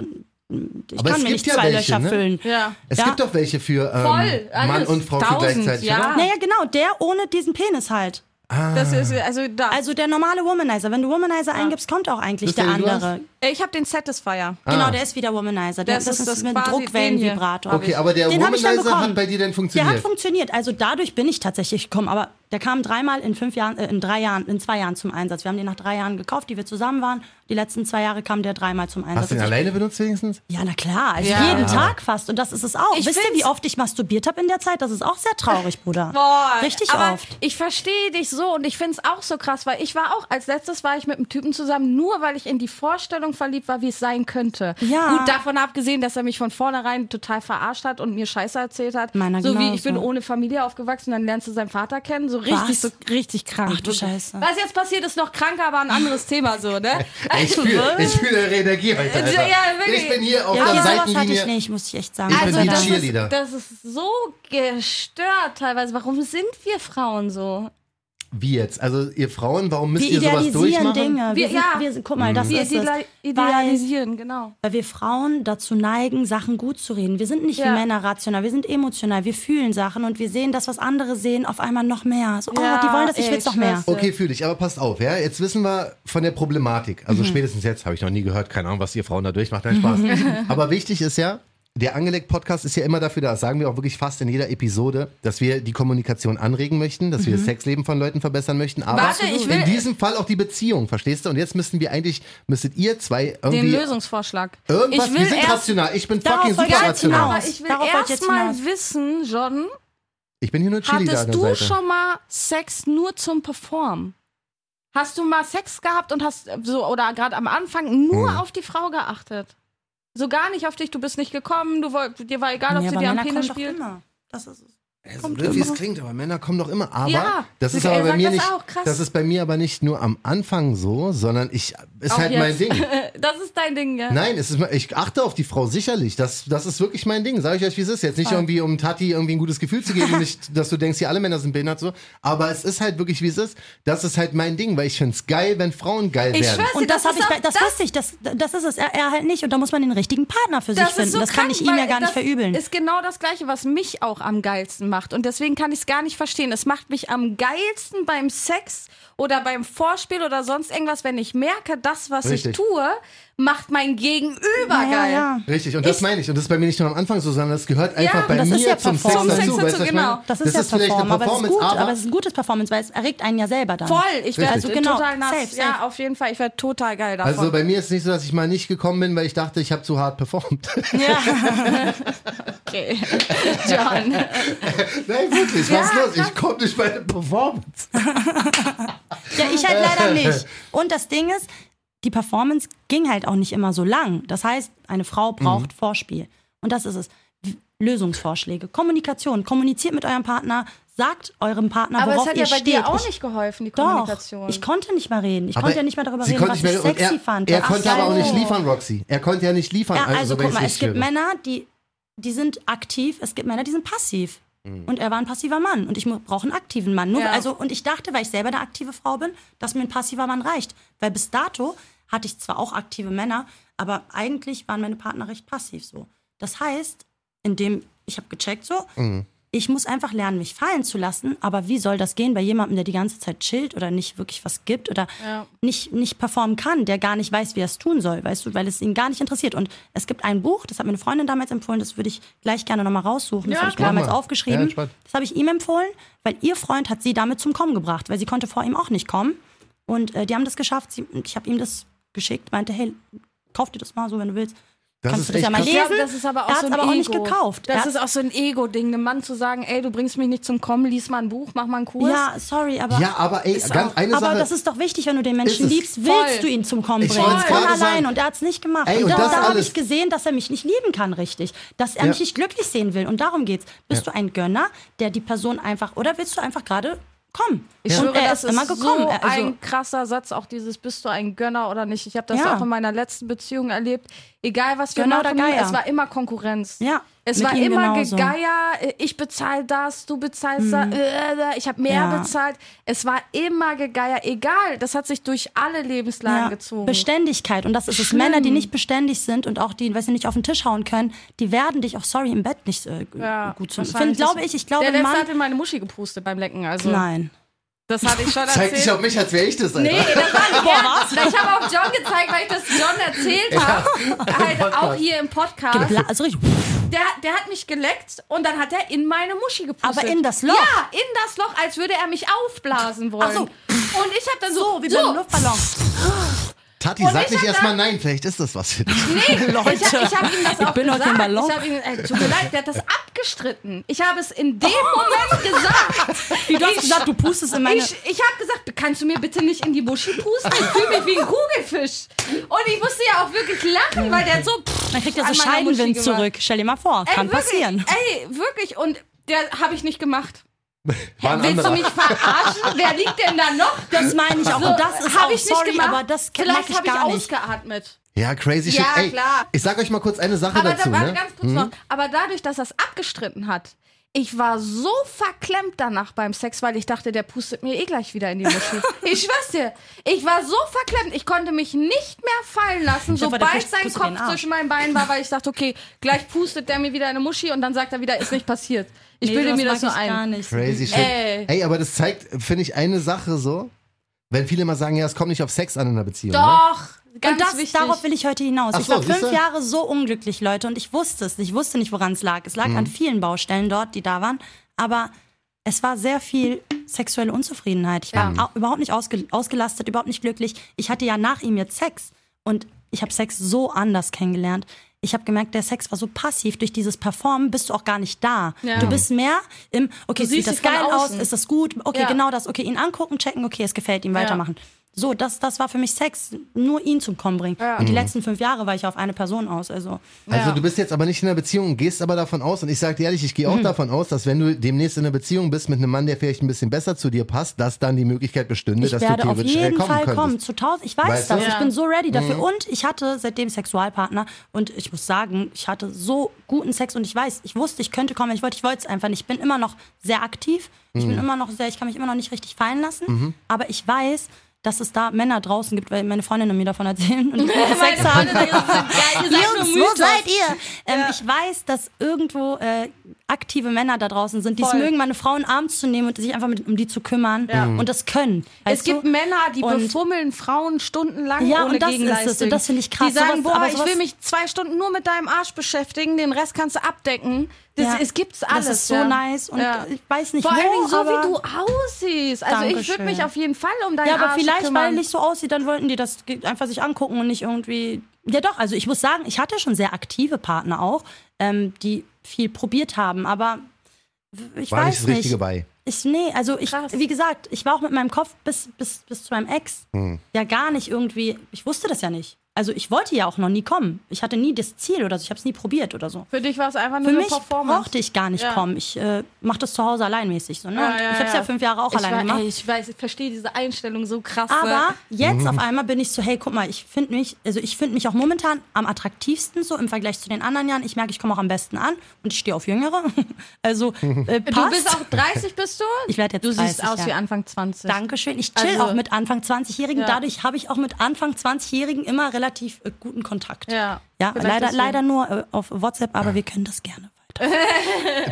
ich Aber kann es mir gibt nicht ja zwei welche, Löcher ne? füllen. Ja. Es Ja. gibt doch welche für ähm, Voll. Mann und Frau für Tausend, gleichzeitig, ja. oder? Naja, genau, der ohne diesen Penis halt. Das ist, also. Also der normale Womanizer. Wenn du Womanizer eingibst, kommt auch eigentlich Das der andere. Ich habe den Satisfier. Genau, Ah. der ist wieder Womanizer. Der, Das das, ist das mit Druckwellenvibrator. Okay, aber der Den Womanizer hat bei dir Der funktioniert. hat funktioniert. Also dadurch bin ich tatsächlich gekommen. Aber der kam dreimal in fünf Jahren, äh, in drei Jahren, in zwei Jahren zum Einsatz. Wir haben den nach drei Jahren gekauft, die wir zusammen waren. Die letzten zwei Jahre kam der dreimal zum Einsatz. Hast du den ich- alleine benutzt wenigstens? ja, na klar. Also Ja. jeden Tag fast. Und das ist es auch. Ich Wisst ihr, wie oft ich masturbiert habe in der Zeit? Das ist auch sehr traurig, Bruder. Boah, Richtig aber oft. Ich verstehe dich so und ich finde es auch so krass, weil ich war auch, als letztes war ich mit einem Typen zusammen, nur weil ich in die Vorstellung verliebt war, wie es sein könnte. Ja. Gut, davon abgesehen, dass er mich von vornherein total verarscht hat und mir Scheiße erzählt hat. Meiner so wie ich bin ohne Familie aufgewachsen, dann lernst du seinen Vater kennen. So richtig, Was? so richtig krank. Ach du Scheiße. Was jetzt passiert, ist noch kranker, aber ein anderes Thema so, ne? Ich fühle ich fühl eure Energie heute, Alter. Ja, wirklich. Ich bin hier auf Ja, der okay, sowas hatte Seitenlinie. ich nicht, muss ich echt sagen. Ich bin die Dank. das Cheerleader. ist, das ist so gestört teilweise. Warum sind wir Frauen so? Wie jetzt? Also ihr Frauen, warum müsst wir ihr sowas idealisieren durchmachen? Dinge. Wir, Wir- sind, ja. wir guck mal, das Wir ist es. ideali- Weil, idealisieren, genau. weil wir Frauen dazu neigen, Sachen gut zu reden. Wir sind nicht Ja. wie Männer rational, wir sind emotional. Wir fühlen Sachen und wir sehen das, was andere sehen, auf einmal noch mehr. So, oh, Ja, die wollen das, ich ey, will's noch mehr. Okay, fühle ich. Aber passt auf, ja. Jetzt wissen wir von der Problematik. Mhm. Also spätestens jetzt habe ich noch nie gehört, keine Ahnung, was ihr Frauen da durchmacht. Nein, Spaß. aber wichtig ist ja, der Angelegt-Podcast ist ja immer dafür da, das sagen wir auch wirklich fast in jeder Episode, dass wir die Kommunikation anregen möchten, dass wir das Sexleben von Leuten verbessern möchten, aber Warte, ich will- in diesem Fall auch die Beziehung, verstehst du? Und jetzt müssten wir eigentlich, müsstet ihr zwei Den irgendwie Lösungsvorschlag. irgendwas, ich will wir sind rational, ich bin fucking super rational. ich will Darauf wollte ich jetzt erst mal hinaus. wissen, Jordan, Ich bin hier nur Chili hattest du Seite. schon mal Sex nur zum Performen? Hast du mal Sex gehabt und hast so oder gerade am Anfang nur Hm. auf die Frau geachtet? So gar nicht auf dich, du bist nicht gekommen, du wollt, dir war egal, ob Nee, sie dir am Penis spielt. immer. Das ist es. Ja, so Kommt blöd, wie es klingt, aber Männer kommen doch immer. Aber Ja, das ist er aber bei mir das nicht. auch, krass. Das ist bei mir aber nicht nur am Anfang so, sondern ich ist Auch halt mein jetzt. Ding. Das ist dein Ding, ja. Nein, es ist, ich achte auf die Frau sicherlich. Das, das ist wirklich mein Ding. Sag ich euch, wie es ist. Jetzt nicht irgendwie, um Tati irgendwie ein gutes Gefühl zu geben, nicht, dass du denkst, hier alle Männer sind behindert so. Aber es ist halt wirklich, wie es ist. Das ist halt mein Ding, weil ich find's geil, wenn Frauen geil Ich werden. Und das, das habe ist ich, bei- das, das- wusste ich, das, das ist es. Er, er halt nicht. Und da muss man den richtigen Partner für sich finden. so das kann krank, ich ihm ja gar nicht das verübeln. ist genau das Gleiche, was mich auch am geilsten macht. Und deswegen kann ich es gar nicht verstehen. Es macht mich am geilsten beim Sex oder beim Vorspiel oder sonst irgendwas, wenn ich merke, das, was Richtig. ich tue, macht mein Gegenüber ja, geil. ja. Richtig, und das Ich- meine ich. Und das ist bei mir nicht nur am Anfang so, sondern das gehört einfach bei das mir ist ja zum Sex Performance. dazu. Sex genau. Das ist ja vielleicht eine Performen, aber es ist Performance, gut, aber, aber es ist ein gutes Performance, weil es erregt einen ja selber dann. Voll, ich werde Richtig. Genau, total nass. safe, safe. Ja, auf jeden Fall, ich werde total geil davon. Also bei mir ist es nicht so, dass ich mal nicht gekommen bin, weil ich dachte, ich habe zu hart performt. okay. John. Nein, wirklich, was ist los? Ich komme nicht bei der Performance. Ja, ich halt leider nicht. Und das Ding ist, die Performance ging halt auch nicht immer so lang. Das heißt, eine Frau braucht Mhm. Vorspiel. Und das ist es. Lösungsvorschläge, Kommunikation. Kommuniziert mit eurem Partner, sagt eurem Partner, Aber worauf es hat ihr ja bei steht. dir auch ich, nicht geholfen, die doch, Kommunikation. ich konnte nicht mehr reden. Ich Aber konnte ja nicht mehr darüber reden, was ich sexy er, fand. Er konnte aber auch nicht liefern, Roxy. Er konnte ja nicht liefern. Ja, also wenn guck mal, es gibt höre. Männer, die, die sind aktiv, es gibt Männer, die sind passiv. Mhm. Und er war ein passiver Mann und ich brauche einen aktiven Mann. Nur, Ja. also, und ich dachte, weil ich selber eine aktive Frau bin, dass mir ein passiver Mann reicht. Weil bis dato hatte ich zwar auch aktive Männer, aber eigentlich waren meine Partner recht passiv so. Das heißt, indem ich habe gecheckt so, Mhm. Ich muss einfach lernen, mich fallen zu lassen. Aber wie soll das gehen bei jemandem, der die ganze Zeit chillt oder nicht wirklich was gibt oder Ja. nicht, nicht performen kann, der gar nicht weiß, wie er es tun soll, weißt du, weil es ihn gar nicht interessiert. Und es gibt ein Buch, das hat mir eine Freundin damals empfohlen, das würde ich gleich gerne nochmal raussuchen. Das Ja, habe ich mir damals aufgeschrieben. Ja, spannend. das habe ich ihm empfohlen, weil ihr Freund hat sie damit zum Kommen gebracht, weil sie konnte vor ihm auch nicht kommen. Und äh, die haben das geschafft. Sie, und ich habe ihm das geschickt, meinte, hey, kauf dir das mal so, wenn du willst. Das Kannst ist du das ja mal lesen? das ist aber auch er so hat's ein aber auch Ego. nicht gekauft. Er Das hat's- ist auch so ein Ego-Ding, einem Mann zu sagen, ey, du bringst mich nicht zum Kommen, lies mal ein Buch, mach mal einen Kurs. Ja, sorry, aber. Ja, aber ey, ganz eine aber Sache. das ist doch wichtig, wenn du den Menschen Ist liebst, willst Voll. du ihn zum Kommen Ich bringen. Von allein. sagen. Und er hat es nicht gemacht. Ey, und und da, da habe ich gesehen, dass er mich nicht lieben kann, richtig. Dass er Ja. mich nicht glücklich sehen will. Und darum geht's. Bist du ein Gönner, der die Person einfach, oder willst du einfach gerade kommen? Ich und schwöre, er das ist immer gekommen. so also, ein krasser Satz, auch dieses bist du ein Gönner oder nicht. Ich habe das Ja. auch in meiner letzten Beziehung erlebt. Egal was wir Gönner oder machen, es war immer Konkurrenz. Ja, Es war immer genauso. Mhm. Gegeier, ich bezahle das, du bezahlst das, äh, ich habe mehr Ja. bezahlt. Es war immer Gegeier, egal. Das hat sich durch alle Lebenslagen ja, gezogen. Beständigkeit. Und das ist es. Schlimm. Männer, die nicht beständig sind und auch die, weiß ich nicht, auf den Tisch hauen können, die werden dich auch, sorry, im Bett nicht äh, Ja, gut zu finden. Glaube ich. Ich glaube, Der letzte Mann. hat in meine Muschi gepustet beim Lecken. Also, Nein. Das hatte ich schon Zeig erzählt. dich auf mich, als wäre ich das, Alter. Nee, das war nicht er. Ich habe auf John gezeigt, weil ich das John erzählt habe. halt auch hier im Podcast. Gebla also richtig. Der, der hat mich geleckt und dann hat er in meine Muschi gepustet. Aber in das Loch? Ja, in das Loch, als würde er mich aufblasen wollen. Ach so. Und ich habe dann so, So, wie beim Luftballon. Tati, Und sag ich nicht hab erstmal nein, vielleicht ist das was für dich. Nee, Leute, ich, hab- ich habe ihm das auch bin doch gesagt. Ich habe ihm, äh, tut mir leid, der hat das abgestritten. Ich habe es in dem Moment gesagt. Wie du hast Ich- gesagt, du pustest in meine. Ich, ich habe gesagt, kannst du mir bitte nicht in die Muschi pusten? Ich fühle mich wie ein Kugelfisch. Und ich musste ja auch wirklich lachen, weil der hat so. pff, Man kriegt ja so Scheidenwind zurück. Stell dir mal vor, Ey, kann wirklich, passieren. Ey, wirklich. Und der habe ich nicht gemacht. Ein Willst du anderer. mich verarschen? Wer liegt denn da noch? Das meine ich auch. Und das ist hab auch, ich nicht sorry, gemacht. aber das Vielleicht ich habe ich gar nicht. ausgeatmet. Ja, crazy shit. Ja, Ey, klar. ich sag euch mal kurz eine Sache Aber dazu. da war Ne? ganz kurz noch. Aber dadurch, dass er es abgestritten hat, ich war so verklemmt danach beim Sex, weil ich dachte, der pustet mir eh gleich wieder in die Muschi. ich schwör's dir. Ich war so verklemmt, ich konnte mich nicht mehr fallen lassen, Ich sobald sein Kopf zwischen meinen Beinen war, weil ich dachte, okay, gleich pustet der mir wieder eine Muschi und dann sagt er wieder, ist nicht passiert. Ich bilde mir das so mag ich gar ein. nicht. Crazy shit. Ey. Ey, aber das zeigt, finde ich, eine Sache so. Wenn viele immer sagen, ja, es kommt nicht auf Sex an in einer Beziehung. Ne? Ganz und das, wichtig. darauf will ich heute hinaus. Ach ich so, war fünf? Jahre so unglücklich, Leute, und ich wusste es. Ich wusste nicht, woran es lag. Es lag Mhm. an vielen Baustellen dort, die da waren. Aber es war sehr viel sexuelle Unzufriedenheit. Ich war au- überhaupt nicht ausge ausgelastet, überhaupt nicht glücklich. Ich hatte ja nach ihm jetzt Sex. Und ich habe Sex so anders kennengelernt. Ich habe gemerkt, der Sex war so passiv. Durch dieses Performen bist du auch gar nicht da. Ja. Du bist mehr im, okay, Du sieht das geil aus, ist das gut, okay, Ja. genau das, okay, ihn angucken, checken, okay, es gefällt ihm, weitermachen. So, das, das war für mich Sex, nur ihn zum Kommen bringen. Ja. Und die Mhm. letzten fünf Jahre war ich auf eine Person aus. Also, Also Ja. du bist jetzt aber nicht in einer Beziehung, gehst aber davon aus, und ich sag dir ehrlich, ich gehe auch davon aus, dass wenn du demnächst in einer Beziehung bist mit einem Mann, der vielleicht ein bisschen besser zu dir passt, dass dann die Möglichkeit bestünde, ich dass werde du auf theoretisch äh, jeden kommen Fall könntest. kommen. Zu tausend, ich weiß Weißt das. Ich Ja. bin so ready Mhm. dafür. Und ich hatte seitdem Sexualpartner und ich muss sagen, ich hatte so guten Sex und ich weiß, ich wusste, ich könnte kommen, wenn ich wollte, ich wollte es einfach nicht. Ich bin immer noch sehr aktiv. Ich Mhm. bin immer noch sehr, ich kann mich immer noch nicht richtig fallen lassen. Aber ich weiß, dass es da Männer draußen gibt, weil meine Freundinnen mir davon erzählen und Sex haben. Jungs, wo seid ihr? Ähm, Ich weiß, dass irgendwo äh, aktive Männer da draußen sind, die es mögen, meine Frauen abends zu nehmen und sich einfach mit, um die zu kümmern und das können. Es gibt du? Männer, die Und- befummeln Frauen stundenlang Ja, ohne und das ist es. Gegenleistung. Und das finde ich krass. Die sagen, Sowas- boah, aber ich will mich zwei Stunden nur mit deinem Arsch beschäftigen, den Rest kannst du abdecken. Das, Ja. Es gibt's alles. Das ist so ja. nice und Ja. ich weiß nicht Vor wo, allen Dingen so, aber wie du aussiehst. Also ich würde Dankeschön. mich auf jeden Fall um deinen Ja, aber Arsch vielleicht, kümmern. weil ich so aussieht, dann wollten die das einfach sich angucken und nicht irgendwie. Ja, doch, also ich muss sagen, ich hatte schon sehr aktive Partner auch, ähm, die viel probiert haben, aber ich War nicht weiß das nicht. Richtige bei. Ich, nee, also ich, Krass. wie gesagt, ich war auch mit meinem Kopf bis, bis, bis zu meinem Ex Hm. ja gar nicht irgendwie, ich wusste das ja nicht. Also ich wollte ja auch noch nie kommen. Ich hatte nie das Ziel oder so, ich habe es nie probiert oder so. Für dich war es einfach nur Für eine mich Performance. brauchte ich gar nicht Ja. kommen. Ich äh, mache das zu Hause alleinmäßig. So, ne? Ja, ja, ich habe es ja. ja. fünf Jahre auch ich alleine war, gemacht. ey, ich weiß, ich verstehe diese Einstellung so krass. Aber jetzt Mhm. auf einmal bin ich so, hey, guck mal, ich finde mich, also ich finde mich auch momentan am attraktivsten so im Vergleich zu den anderen Jahren. Ich merke, ich komme auch am besten an und ich stehe auf Jüngere. Also äh, passt. Du bist auch 30, bist du? Ich werd jetzt Du siehst 30, aus ja. wie Anfang 20. Dankeschön. Ich chill Also- auch mit Anfang 20-Jährigen. Ja. Dadurch habe ich auch mit Anfang 20-Jährigen immer relativ äh, guten Kontakt. Ja. Ja, leider, leider nur äh, auf WhatsApp, aber wir können das gerne weiter.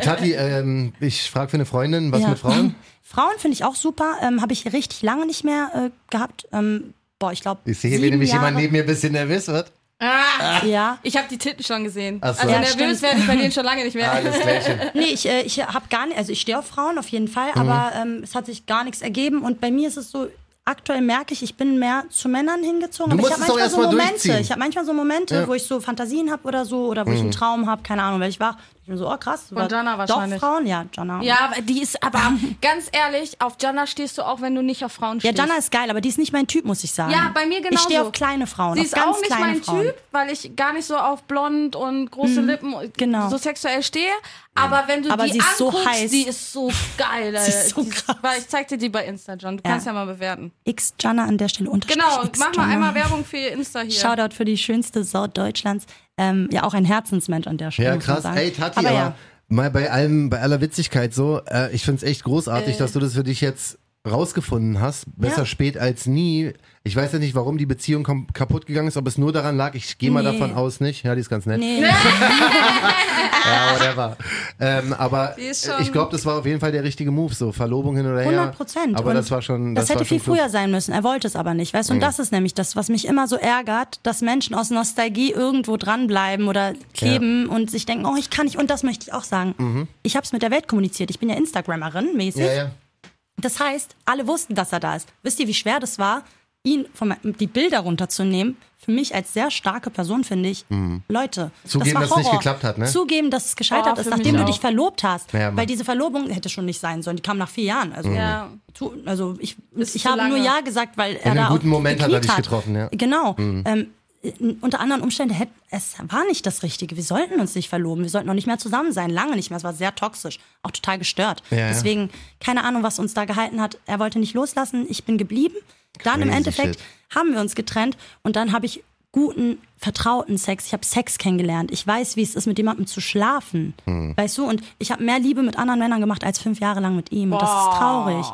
Tati, ähm, ich frage für eine Freundin, was Ja. mit Frauen? Frauen finde ich auch super. Ähm, habe ich richtig lange nicht mehr äh, gehabt. Ähm, boah, ich glaube. Ich sehe, wie nämlich jemand neben mir ein bisschen nervös wird. Ja. Ich habe die Titten schon gesehen. So. Also Ja, nervös stimmt. werde ich bei denen schon lange nicht mehr. Alles Klärchen. Nee, ich, äh, ich habe gar nicht, also ich stehe auf Frauen auf jeden Fall, aber ähm, es hat sich gar nichts ergeben und bei mir ist es so, aktuell merke ich, ich bin mehr zu Männern hingezogen. Du aber ich habe manchmal so Momente, ich habe manchmal so Momente, Ja. wo ich so Fantasien habe oder so oder wo ich einen Traum habe, keine Ahnung, weil ich wach, ich bin so, oh krass. Von Jana Doch wahrscheinlich. Frauen, ja, Jana. Ja, die ist aber ganz ehrlich, auf Jana stehst du auch, wenn du nicht auf Frauen Ja, stehst. Jana ist geil, aber die ist nicht mein Typ, muss ich sagen. Ja, bei mir Ich stehe auf kleine Frauen, Sie ist auch nicht mein Frauen. Typ, weil ich gar nicht so auf blond und große Lippen und genau. so sexuell stehe. Aber wenn du Aber die sie ist so anguckst, heiß. die ist so geil. Sie ist so krass. Weil ich zeig dir die bei Insta, John. Du Ja. kannst ja mal bewerten. X Jana an der Stelle unterstrich Genau, mach mal einmal Werbung für ihr Insta hier. Shoutout für die schönste Sau Deutschlands. Ähm, ja, auch ein Herzensmensch an der Stelle. Ja, krass. sagen. Ey, Tati, aber aber, ja. mal bei allem, bei aller Witzigkeit so, äh, ich find's echt großartig, dass du das für dich jetzt rausgefunden hast. Besser Ja. spät als nie. Ich weiß ja nicht, warum die Beziehung kaputt gegangen ist, ob es nur daran lag. Ich gehe mal Nee. davon aus, nicht. Ja, die ist ganz nett. Nee. Ja, whatever. ähm, aber ich glaube, das war auf jeden Fall der richtige Move, so Verlobung hin oder her. 100 Prozent. Aber Und das war schon. Das, Das, hätte viel früher sein müssen. Er wollte es aber nicht, weißt du? Und das ist nämlich das, was mich immer so ärgert, dass Menschen aus Nostalgie irgendwo dranbleiben oder kleben und sich denken, oh, ich kann nicht. Und das möchte ich auch sagen. Ich habe es mit der Welt kommuniziert. Ich bin ja Instagrammerin mäßig. Ja, ja. Das heißt, alle wussten, dass er da ist. Wisst ihr, wie schwer das war, ihn von die Bilder runterzunehmen? Für mich als sehr starke Person finde ich, Leute, Zugeben, das war dass es nicht geklappt hat, ne? Zugeben, dass es gescheitert Oh, ist, nachdem du auch. dich verlobt hast. Ja. Weil diese Verlobung hätte schon nicht sein sollen. Die kam nach vier Jahren. Also, Ja. tu, also ich, Ist ich habe nur lange. Ja gesagt, weil er einem da guten auch Moment hat er dich getroffen, ja. Mhm. Genau. Ähm, in- unter anderen Umständen hätte es war nicht das Richtige. Wir sollten uns nicht verloben. Wir sollten noch nicht mehr zusammen sein. Lange nicht mehr. Es war sehr toxisch. Auch total gestört. Ja. Deswegen, keine Ahnung, was uns da gehalten hat. Er wollte nicht loslassen. Ich bin geblieben. Dann im Endeffekt shit. haben wir uns getrennt und dann habe ich guten, vertrauten Sex. Ich habe Sex kennengelernt. Ich weiß, wie es ist, mit jemandem zu schlafen. Hm. Weißt du? Und ich habe mehr Liebe mit anderen Männern gemacht als fünf Jahre lang mit ihm. Und das ist traurig.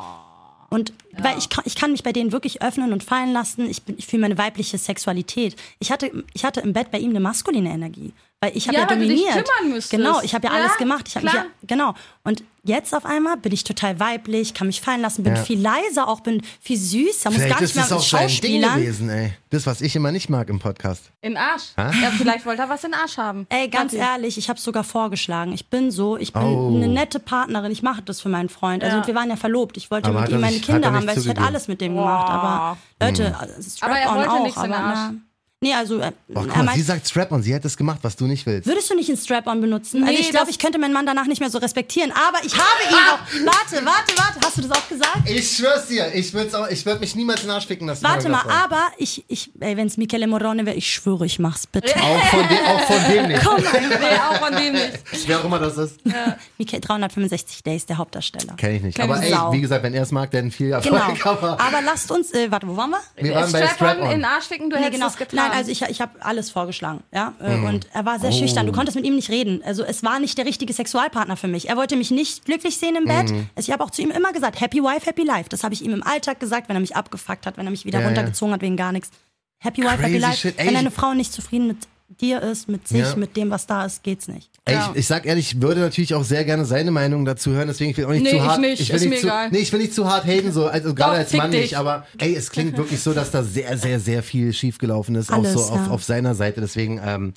Und weil ich kann, ich kann mich bei denen wirklich öffnen und fallen lassen. Ich, bin- ich fühle meine weibliche Sexualität. Ich hatte, ich hatte im Bett bei ihm eine maskuline Energie. Weil ich habe Ja, ja, weil du dich dominiert. Genau, ich habe ja, Ja, alles gemacht. Ich habe mich ja, genau. Und jetzt auf einmal bin ich total weiblich, kann mich fallen lassen, bin Ja. viel leiser, auch bin viel süßer, muss Vielleicht gar nicht ist mehr mit sein Ding Schauspielern. gewesen, ey. Das, was ich immer nicht mag im Podcast. In Arsch. Ja, vielleicht wollte er was in den Arsch haben. Ey, ganz Kathi. ehrlich, ich habe sogar vorgeschlagen. Ich bin so, ich bin Oh. eine nette Partnerin. Ich mache das für meinen Freund. Also Ja. wir waren ja verlobt. Ich wollte Aber mit ihm meine nicht- hat Kinder er haben, ich hätte alles mit dem gemacht. Aber Leute, Aber er Strap-on wollte auch. nichts in den aber na, nee, also äh, Boah, guck mal, sie sagt Strap-on, sie hat das gemacht, was du nicht willst. Würdest du nicht einen Strap-on benutzen? Nee, also ich glaube, ich könnte meinen Mann danach nicht mehr so respektieren. Aber ich habe ihn auch. Warte, warte, warte. Hast du das auch gesagt? Ich schwör's dir, ich würde würd mich niemals in den Arsch ficken lassen. Warte mal, aber ich, ich, ey, wenn es Michele Morone wäre, ich schwöre, ich mach's bitte. Auch von, de auch von dem nicht. Nee, auch von dem nicht. Wer auch immer das ist. Michele 365 Days, der Hauptdarsteller. Kenn ich nicht. Kenn aber ey, wie gesagt, wenn er es mag, dann viel Genau. Erfolg. Aber Aber lasst uns, äh, warte, wo waren wir? wir waren bei Strap-on in Strap-on. den Arsch ficken, du Nee, hättest genau. es getan. Nein, also ich, ich habe alles vorgeschlagen, ja. Äh, Mhm. Und er war sehr Oh. schüchtern. Du konntest mit ihm nicht reden. Also es war nicht der richtige Sexualpartner für mich. Er wollte mich nicht glücklich sehen im Bett. Mhm. Also ich habe auch zu ihm immer gesagt, Happy Wife, Happy Life. Das habe ich ihm im Alltag gesagt, wenn er mich abgefuckt hat, wenn er mich wieder Ja, ja. runtergezogen hat wegen gar nichts. Happy Wife, Crazy Happy Life. shit. Wenn ich- eine Frau nicht zufrieden mit dir ist, mit sich, Ja. mit dem, was da ist, geht's nicht. Ey, Ja. ich, ich sag ehrlich, ich würde natürlich auch sehr gerne seine Meinung dazu hören, deswegen ich will auch nicht Nee, zu ich hart. nicht, will ist mir nicht zu, egal. Nee, ich will nicht zu hart haten, so, also gerade Doch, als fick Mann dich. nicht, aber ey, es klingt wirklich so, dass da sehr, sehr, sehr viel schiefgelaufen ist, Alles, auch so auf, ja. auf seiner Seite, deswegen, ähm,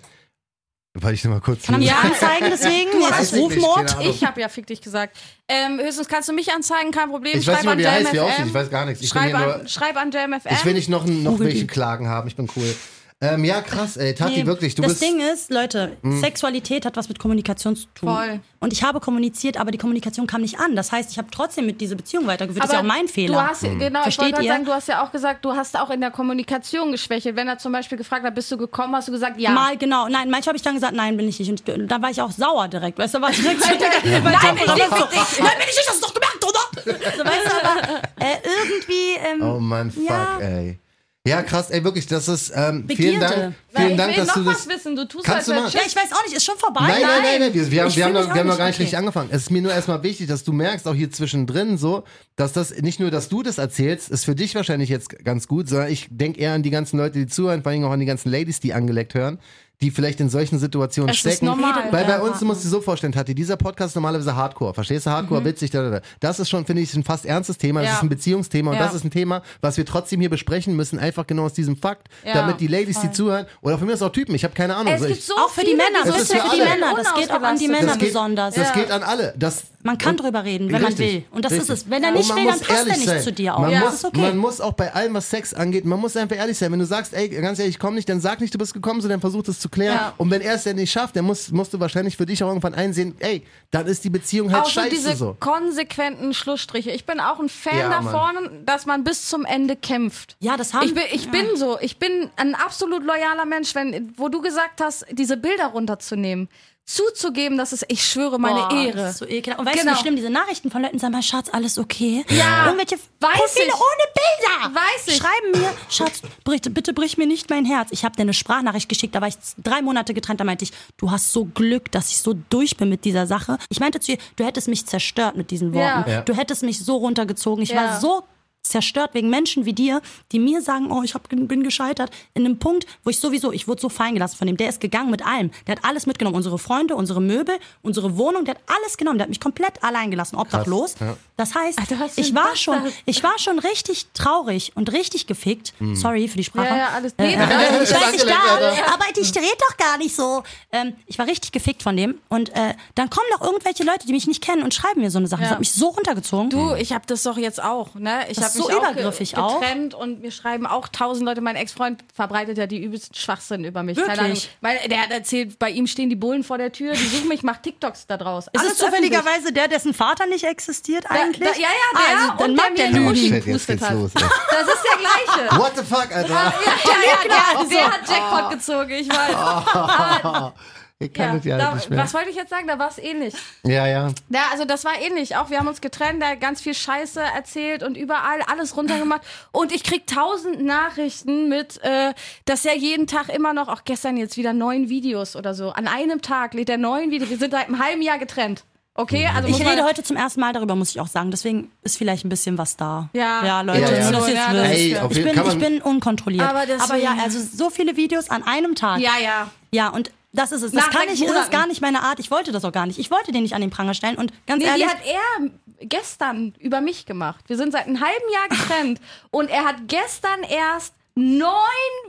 wollte ich noch mal kurz Kann mich Ja. anzeigen deswegen? Du Ist hast nicht, Rufmord? Ich habe ja fick dich gesagt. Ähm, höchstens kannst du mich anzeigen, kein Problem. Ich weiß schreib nicht mal, an wie er heißt, wie er aussieht, ich weiß gar nichts. Ich schreib, an, nur- schreib an JamFM. Ich will nicht noch, noch welche. Klagen haben, ich bin cool. Ähm, ja, krass, ey, Tati, Nee, wirklich, du das bist. Hm. Ding ist, Leute, Sexualität hat was mit Kommunikation zu tun. Voll. Und ich habe kommuniziert, aber die Kommunikation kam nicht an. Das heißt, ich habe trotzdem mit dieser Beziehung weitergeführt. Das ist ja auch mein Fehler. Du hast, genau, ich Versteht wollte gerade ihr? sagen, du hast ja auch gesagt, du hast auch in der Kommunikation geschwächelt. Wenn er zum Beispiel gefragt hat, bist du gekommen, hast du gesagt, ja. Mal, genau. Nein, manchmal habe ich dann gesagt, nein, bin ich nicht. Und da war ich auch sauer direkt. Weißt du, war ich direkt so, Nein, Nein, ich fick dich. nein, bin ich nicht, hast du doch gemerkt, oder? So, weißt du, aber äh, irgendwie. Ähm, Oh Mann, fuck, Ja. ey. Ja, krass, ey, wirklich, das ist, ähm, vielen Begierde. Dank, vielen ich Dank, will dass noch du das. was wissen. Du tust Kannst du als mal- wär ja, ich weiß auch nicht, ist schon vorbei. Nein, nein, nein, nein, wir, wir, haben, Ich wir, haben, fühl noch, mich wir haben noch gar nicht nicht richtig angefangen. Es ist mir nur erstmal wichtig, dass du merkst, auch hier zwischendrin so, dass das nicht nur, dass du das erzählst, ist für dich wahrscheinlich jetzt ganz gut, sondern ich denke eher an die ganzen Leute, die zuhören, vor allem auch an die ganzen Ladies, die angeleckt hören, die vielleicht in solchen Situationen Es ist stecken. normal. Weil bei uns, du musst dir so vorstellen, Tati, dieser Podcast ist normalerweise Hardcore. Verstehst du? Hardcore, witzig, da, da, da. Das ist schon, finde ich, ein fast ernstes Thema. Das Mhm. Ja. ist ein Beziehungsthema und Ja. das ist ein Thema, was wir trotzdem hier besprechen müssen, einfach genau aus diesem Fakt, Ja, damit die Ladies, die zuhören, oder von mir ist auch Typen, ich habe keine Ahnung. Es so, gibt so Auch für die viele, Männer, Das so ist ist ja für für die alle. Männer. Das geht auch an die Männer das geht, besonders. Das geht an alle. Das, Man kann und- drüber reden, wenn man Richtig, will. Und das richtig. ist es. Wenn er nicht man will, dann passt er nicht sein. zu dir auch. Man, Ja. muss, okay. man muss auch bei allem, was Sex angeht, man muss einfach ehrlich sein. Wenn du sagst, ey, ganz ehrlich, ich komm nicht, dann sag nicht, du bist gekommen, sondern versuch das zu klären. Ja. Und wenn er es dann nicht schafft, dann musst, musst du wahrscheinlich für dich auch irgendwann einsehen, ey, dann ist die Beziehung halt auch so scheiße diese so. konsequenten Schlussstriche. Ich bin auch ein Fan Ja, davon, dass man bis zum Ende kämpft. Ja, das haben Ich bin, ich bin so, ich bin ein absolut loyaler Mensch, wenn, wo du gesagt hast, diese Bilder runterzunehmen, zuzugeben, dass es, ich schwöre, meine Boah, Ehre. Das ist so ekelhaft. Und weißt du, Genau. wie schlimm diese Nachrichten von Leuten sagen, mal, Schatz, alles okay? Ja, Irgendwelche weiß Profile ich. ohne Bilder. Weiß ich. Schreiben mir, Schatz, brich, bitte brich mir nicht mein Herz. Ich habe dir eine Sprachnachricht geschickt, da war ich drei Monate getrennt, da meinte ich, du hast so Glück, dass ich so durch bin mit dieser Sache. Ich meinte zu ihr, du hättest mich zerstört mit diesen Worten. Ja. Ja. Du hättest mich so runtergezogen. Ich Ja. war so zerstört wegen Menschen wie dir, die mir sagen, oh, ich hab, bin gescheitert. In einem Punkt, wo ich sowieso, ich wurde so fein gelassen von ihm. Der ist gegangen mit allem. Der hat alles mitgenommen. Unsere Freunde, unsere Möbel, unsere Wohnung. Der hat alles genommen. Der hat mich komplett allein gelassen, obdachlos. ja. Das heißt, Alter, ich war Bastard. schon, ich war schon richtig traurig und richtig gefickt. Sorry für die Sprache. Ja, ja, alles- Äh, äh, das ich weiß nicht, da, aber ich dreht doch gar nicht so. Ähm, ich war richtig gefickt von dem. Und äh, dann kommen doch irgendwelche Leute, die mich nicht kennen und schreiben mir so eine Sache. Das Ja. hat mich so runtergezogen. Du, ich habe das doch jetzt auch, ne? Ich Das habe so übergriffig ge auch. getrennt und mir schreiben auch tausend Leute. Mein Ex-Freund verbreitet ja die übelsten Schwachsinn über mich. Keine Ahnung. Wirklich? Weil der hat erzählt, bei ihm stehen die Bullen vor der Tür, die suchen mich, macht TikToks da draus. Ist Alles es zufälligerweise der, dessen Vater nicht existiert Da, eigentlich? da, ja, ja, der. Ah, also, dann und mag der der mir Shit, jetzt geht's hat. los. Ey. Das ist der gleiche. What the fuck, Alter? Ja, ja, der, der hat Jackpot gezogen, ich weiß. Ich kann Ja, das ja da, nicht mehr. was wollte ich jetzt sagen? Da war es ähnlich. Ja, ja. Ja, also das war ähnlich. Auch wir haben uns getrennt, hat ganz viel Scheiße erzählt und überall alles runtergemacht. Und ich krieg tausend Nachrichten mit, äh, dass er jeden Tag immer noch, auch gestern jetzt wieder neun Videos oder so. An einem Tag lädt er neun Videos. Wir sind seit einem halben Jahr getrennt. Okay, also Ich rede heute zum ersten Mal darüber, muss ich auch sagen. Deswegen ist vielleicht ein bisschen was da. Ja. ja Leute, Ja, ja. das Ey, ja- auf ich, bin, ich bin unkontrolliert. Aber deswegen- ja, also so viele Videos an einem Tag. Ja, ja. Ja, und Das ist es. Nach Das kann ich, das ist Monaten. gar nicht meine Art. Ich wollte das auch gar nicht. Ich wollte den nicht an den Pranger stellen. Und ganz Nee, die ehrlich, hat er gestern über mich gemacht. Wir sind seit einem halben Jahr getrennt und er hat gestern erst neun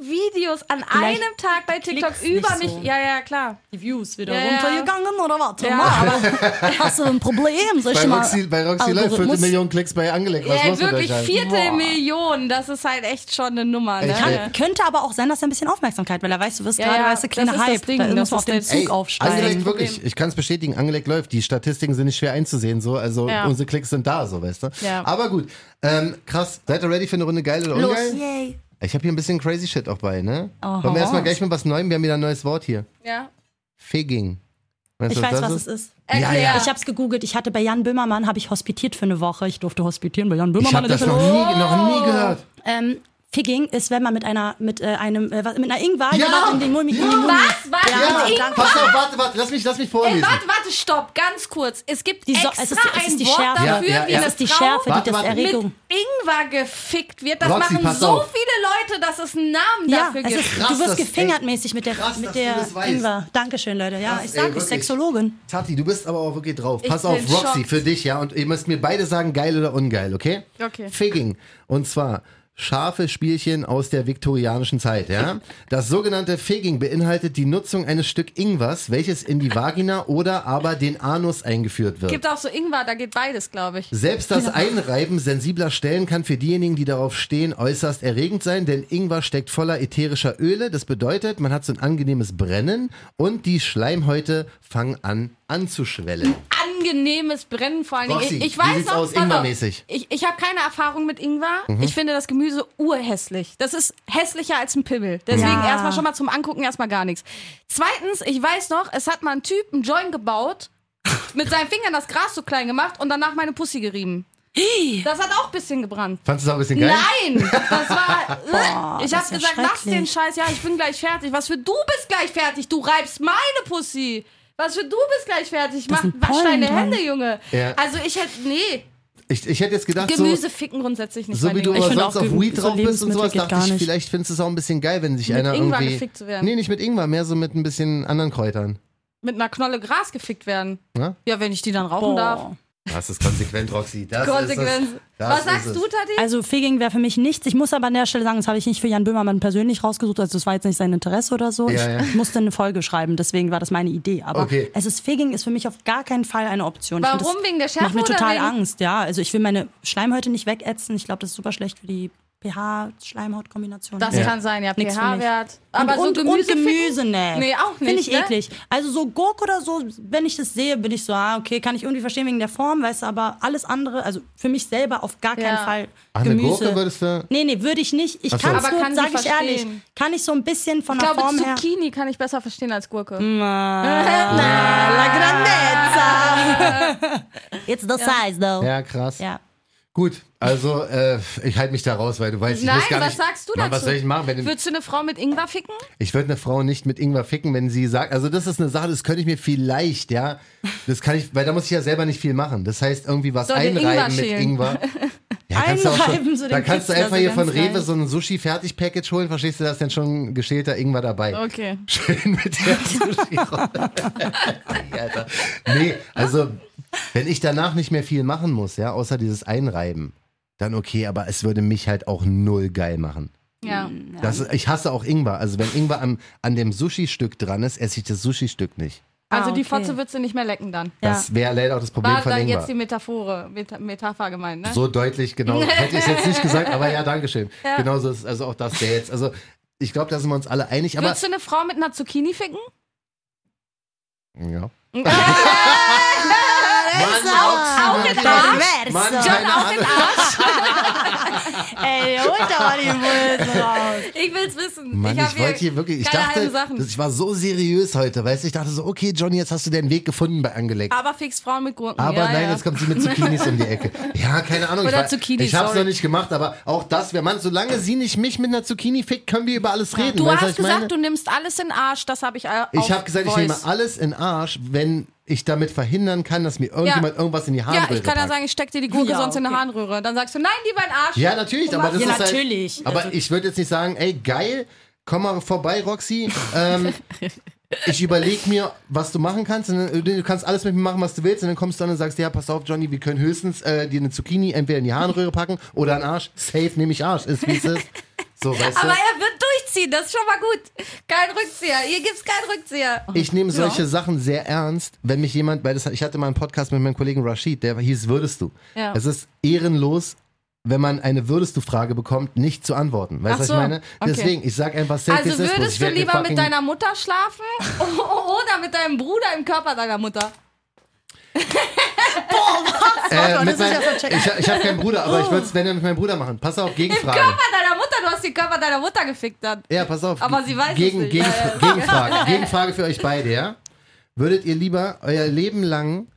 Videos an Vielleicht einem Tag bei TikTok über mich. so. Ja, ja, klar. die Views wieder Ja, ja. runtergegangen oder was? Ja. Aber hast du ein Problem? Soll ich Bei mal Roxy, bei Roxy Live 14 Algorithmus- Millionen Klicks bei angelegt. Was Ja, los mit wirklich euch allen? Viertelmillion. Das ist halt echt schon eine Nummer. Ne? Kann, Ja. Könnte aber auch sein, dass er ein bisschen Aufmerksamkeit, weil er weiß, du wirst Ja, gerade, ja, weißt du, das ist das Hype. Ding, da muss auf den Zug Ey, aufsteigen. Angelegt wirklich, ich kann es bestätigen, angelegt läuft. Die Statistiken sind nicht schwer einzusehen, so. Also Ja. unsere Klicks sind da, so, weißt du. Ja. Aber gut, ähm, krass. Seid ihr ready für eine Runde geil oder Los. ungeil? Yay. Ich habe hier ein bisschen crazy shit auch bei, ne? Oh, Wollen wir erstmal gleich mit was Neuem? Wir haben wieder ein neues Wort hier. Ja. Figging. Weißt Ich du, weiß, das was ist? es ist. Ja, ja. Ich habe es gegoogelt. Ich hatte bei Jan Böhmermann, habe ich hospitiert für eine Woche. Ich durfte hospitieren bei Jan Ich Böhmermann. habe das noch nie, noch nie gehört. ähm, Figging ist, wenn man mit einer, mit äh, einem, äh, was- mit einer Ingwer Ja! jemand in den Mund, Mund. Was? Was? Ja, Mit danke. Pass auf, warte, warte, lass mich, lass mich vorlesen. Ey, warte, warte, stopp, ganz kurz. Es gibt Die so- extra es ist- es ist die Wort Schärfe. dafür, Ja, ja, wie ja. eine die Frau Schärfe, Warte, die das warte. mit Erregung. Ingwer gefickt wird. Das Roxy, machen so auf. viele Leute, dass es einen Namen Ja, dafür gibt. ist, Krass, du wirst dass- gefingert ey, mäßig mit der, krass, mit der. Ingwer. Dankeschön, Leute. Ja, Krass, ich ey, sag, ich wirklich. Sexologin. Tati, du bist aber auch wirklich drauf. Ich Pass auf, Roxy, für dich, ja. Und ihr müsst mir beide sagen, geil oder ungeil, okay? Okay. Figging. Und zwar scharfe Spielchen aus der viktorianischen Zeit, ja. Das sogenannte Figging beinhaltet die Nutzung eines Stück Ingwers, welches in die Vagina oder aber den Anus eingeführt wird. Gibt auch so Ingwer, da geht beides, glaube ich. Selbst das Einreiben sensibler Stellen kann für diejenigen, die darauf stehen, äußerst erregend sein, denn Ingwer steckt voller ätherischer Öle. Das bedeutet, man hat so ein angenehmes Brennen und die Schleimhäute fangen an anzuschwellen. Angenehmes Brennen vor allen Dingen. Roxy, Ich, ich weiß noch, aus, Ingwermäßig? Ich, ich habe keine Erfahrung mit Ingwer. Mhm. Ich finde das Gemüse urhässlich. Das ist hässlicher als ein Pimmel. Deswegen Ja. erstmal schon mal zum Angucken erstmal gar nichts. Zweitens, ich weiß noch, es hat mal ein Typ einen Joint gebaut, mit seinen Fingern das Gras so klein gemacht und danach meine Pussy gerieben. Das hat auch ein bisschen gebrannt. Fandest du das auch ein bisschen geil? Nein, das war. Boah, ich ja gesagt, lass den. Scheiß. Ja, ich bin gleich fertig. Was für du bist gleich fertig? Du reibst meine Pussy. Was für du bist gleich fertig? Mach, wasch deine. Hände, Junge. Ja. Also ich hätte, nee, Ich, ich hätte jetzt gedacht, Gemüse ficken grundsätzlich nicht. so, so wie du aber sonst auch auf Weed so drauf bist und sowas, dachte ich, nicht. vielleicht findest du es auch ein bisschen geil, wenn sich Mit einer Ingwer irgendwie... gefickt zu werden. Nee, nicht mit Ingwer, mehr so mit ein bisschen anderen Kräutern. Mit einer Knolle Gras gefickt werden. Ja? Ja, wenn ich die dann rauchen darf. Das ist konsequent, Roxy. Das Konsequenz. Ist es. Das Was ist sagst es. du, Tati? Also Figging wäre für mich nichts. Ich muss aber an der Stelle sagen, das habe ich nicht für Jan Böhmermann persönlich rausgesucht. Also das war jetzt nicht sein Interesse oder so. Ja, ich ja. musste eine Folge schreiben, deswegen war das meine Idee. Aber Okay. es ist Figging ist für mich auf gar keinen Fall eine Option. Ich find Warum? Wegen der Schärfe Macht mir total Angst, ja. Also ich will meine Schleimhäute nicht wegätzen. Ich glaube, das ist super schlecht für die pH-Schleimhautkombination. das Nee. kann sein, ja. PH-Wert. Und, Aber so und, Gemüse und Gemüse, ficken? nee. Nee, auch nicht. Finde ich ne? eklig. Also so Gurke oder so, wenn ich das sehe, bin ich so, ah, okay, kann ich irgendwie verstehen wegen der Form, weißt du, aber alles andere, also für mich selber auf gar keinen Ja. Fall Ach, eine Gemüse. Gurke würdest du... Nee, nee, würde ich nicht. Ich so. kann es Aber gut, kann sie sag ich ehrlich. verstehen. Kann ich so ein bisschen von Ich der glaube, Form her. Zucchini kann ich besser verstehen als Gurke. Na, la grandezza. It's the size, though. Ja, krass. Ja. Gut, also äh, ich halte mich da raus, weil du weißt, ich Nein, muss gar was nicht... sagst du Mann, dazu? Was soll ich machen, wenn... Würdest du eine Frau mit Ingwer ficken? Ich würde eine Frau nicht mit Ingwer ficken, wenn sie sagt, also das ist eine Sache, das könnte ich mir vielleicht, ja, das kann ich, weil da muss ich ja selber nicht viel machen. Das heißt irgendwie was Soll einreiben Ingwer mit schälen? Ingwer. Ja, kannst du auch Einreiben, schon, so da den kannst du Kitzler einfach so hier von ganz Rewe leicht. so ein Sushi-Fertig-Package holen, verstehst du, da ist dann schon geschälter Ingwer dabei. Okay. Schön mit der Sushi-Rolle. Alter. Nee, also wenn ich danach nicht mehr viel machen muss, ja, außer dieses Einreiben, dann okay, aber es würde mich halt auch null geil machen. Ja. Das, ich hasse auch Ingwer. Also wenn Ingwer am, an dem Sushi-Stück dran ist, esse ich das Sushi-Stück nicht. Also Ah, die okay. Fotze würdest du nicht mehr lecken dann. Ja. Das wäre leider auch das Problem War von dann Ingwer. jetzt die Metaphore, Meta Metapher gemeint, ne? So deutlich, genau. Hätte ich es jetzt nicht gesagt, aber ja, Dankeschön. Genau so ist also auch das der jetzt. Also ich glaube, da sind wir uns alle einig, aber Würdest du eine Frau mit einer Zucchini ficken? ja. auch in Arsch? Mann, so. Ey, holt da mal die Bullen raus. Ich will's wissen. Mann, ich ich, wollte hier wirklich, ich dachte, das, ich war so seriös heute, weißt du, ich dachte so, okay, Johnny, jetzt hast du deinen Weg gefunden bei angelegt. Aber fix Frauen mit Gurken. Aber ja, nein, ja. jetzt kommt sie mit Zucchinis um die Ecke. Ja, keine Ahnung. Oder ich, war- Zucchini, ich hab's sorry. noch nicht gemacht, aber auch das, wer Mann, solange sie nicht mich mit einer Zucchini fickt, können wir über alles reden. Du weißt hast ich meine? gesagt, du nimmst alles in Arsch, das habe ich äh, Ich habe gesagt, ich Voice. nehme alles in Arsch, wenn ich damit verhindern kann, dass mir irgendjemand irgendwas in die Harnröhre Ja, ich kann ja sagen, ich steck dir die Gurke Ja, sonst in die okay. Harnröhre. Dann sagst du, nein, lieber in Arsch. Ja, natürlich, aber das Ja, ist natürlich. halt. Aber Also- ich würde jetzt nicht sagen, ey, geil, komm mal vorbei, Roxy. Ähm, ich überlege mir, was du machen kannst. Dann, du kannst alles mit mir machen, was du willst. Und dann kommst du dann und sagst, ja, pass auf, Johnny, wir können höchstens äh, dir eine Zucchini entweder in die Harnröhre packen oder einen Arsch. Safe nehme ich Arsch. Ist wie es ist. So, weißt Aber du? er wird durchziehen, das ist schon mal gut. Kein Rückzieher. Hier gibt's keinen Rückzieher. Ich nehme solche Sachen sehr ernst, wenn mich jemand, weil das, ich hatte mal einen Podcast mit meinem Kollegen Rashid, der hieß Würdest du. Ja. Es ist ehrenlos, wenn man eine Würdest du Frage bekommt, nicht zu antworten. Weißt du, was so, ich meine? okay. Deswegen, ich sag einfach es Also würdest du lieber mit deiner Mutter schlafen oder mit deinem Bruder im Körper deiner Mutter? äh, mit ist mein, ja so check. ich, ich habe keinen Bruder, aber ich würde es, wenn mit meinem Bruder machen. Pass auf, Gegenfrage. Körper deiner Mutter, du hast den Körper deiner Mutter gefickt dann. Ja, pass auf. Aber sie weiß es Gegen, nicht. Gegen, Ja, ja. Gegenfrage. Gegenfrage für euch beide, ja? Würdet ihr lieber euer Leben lang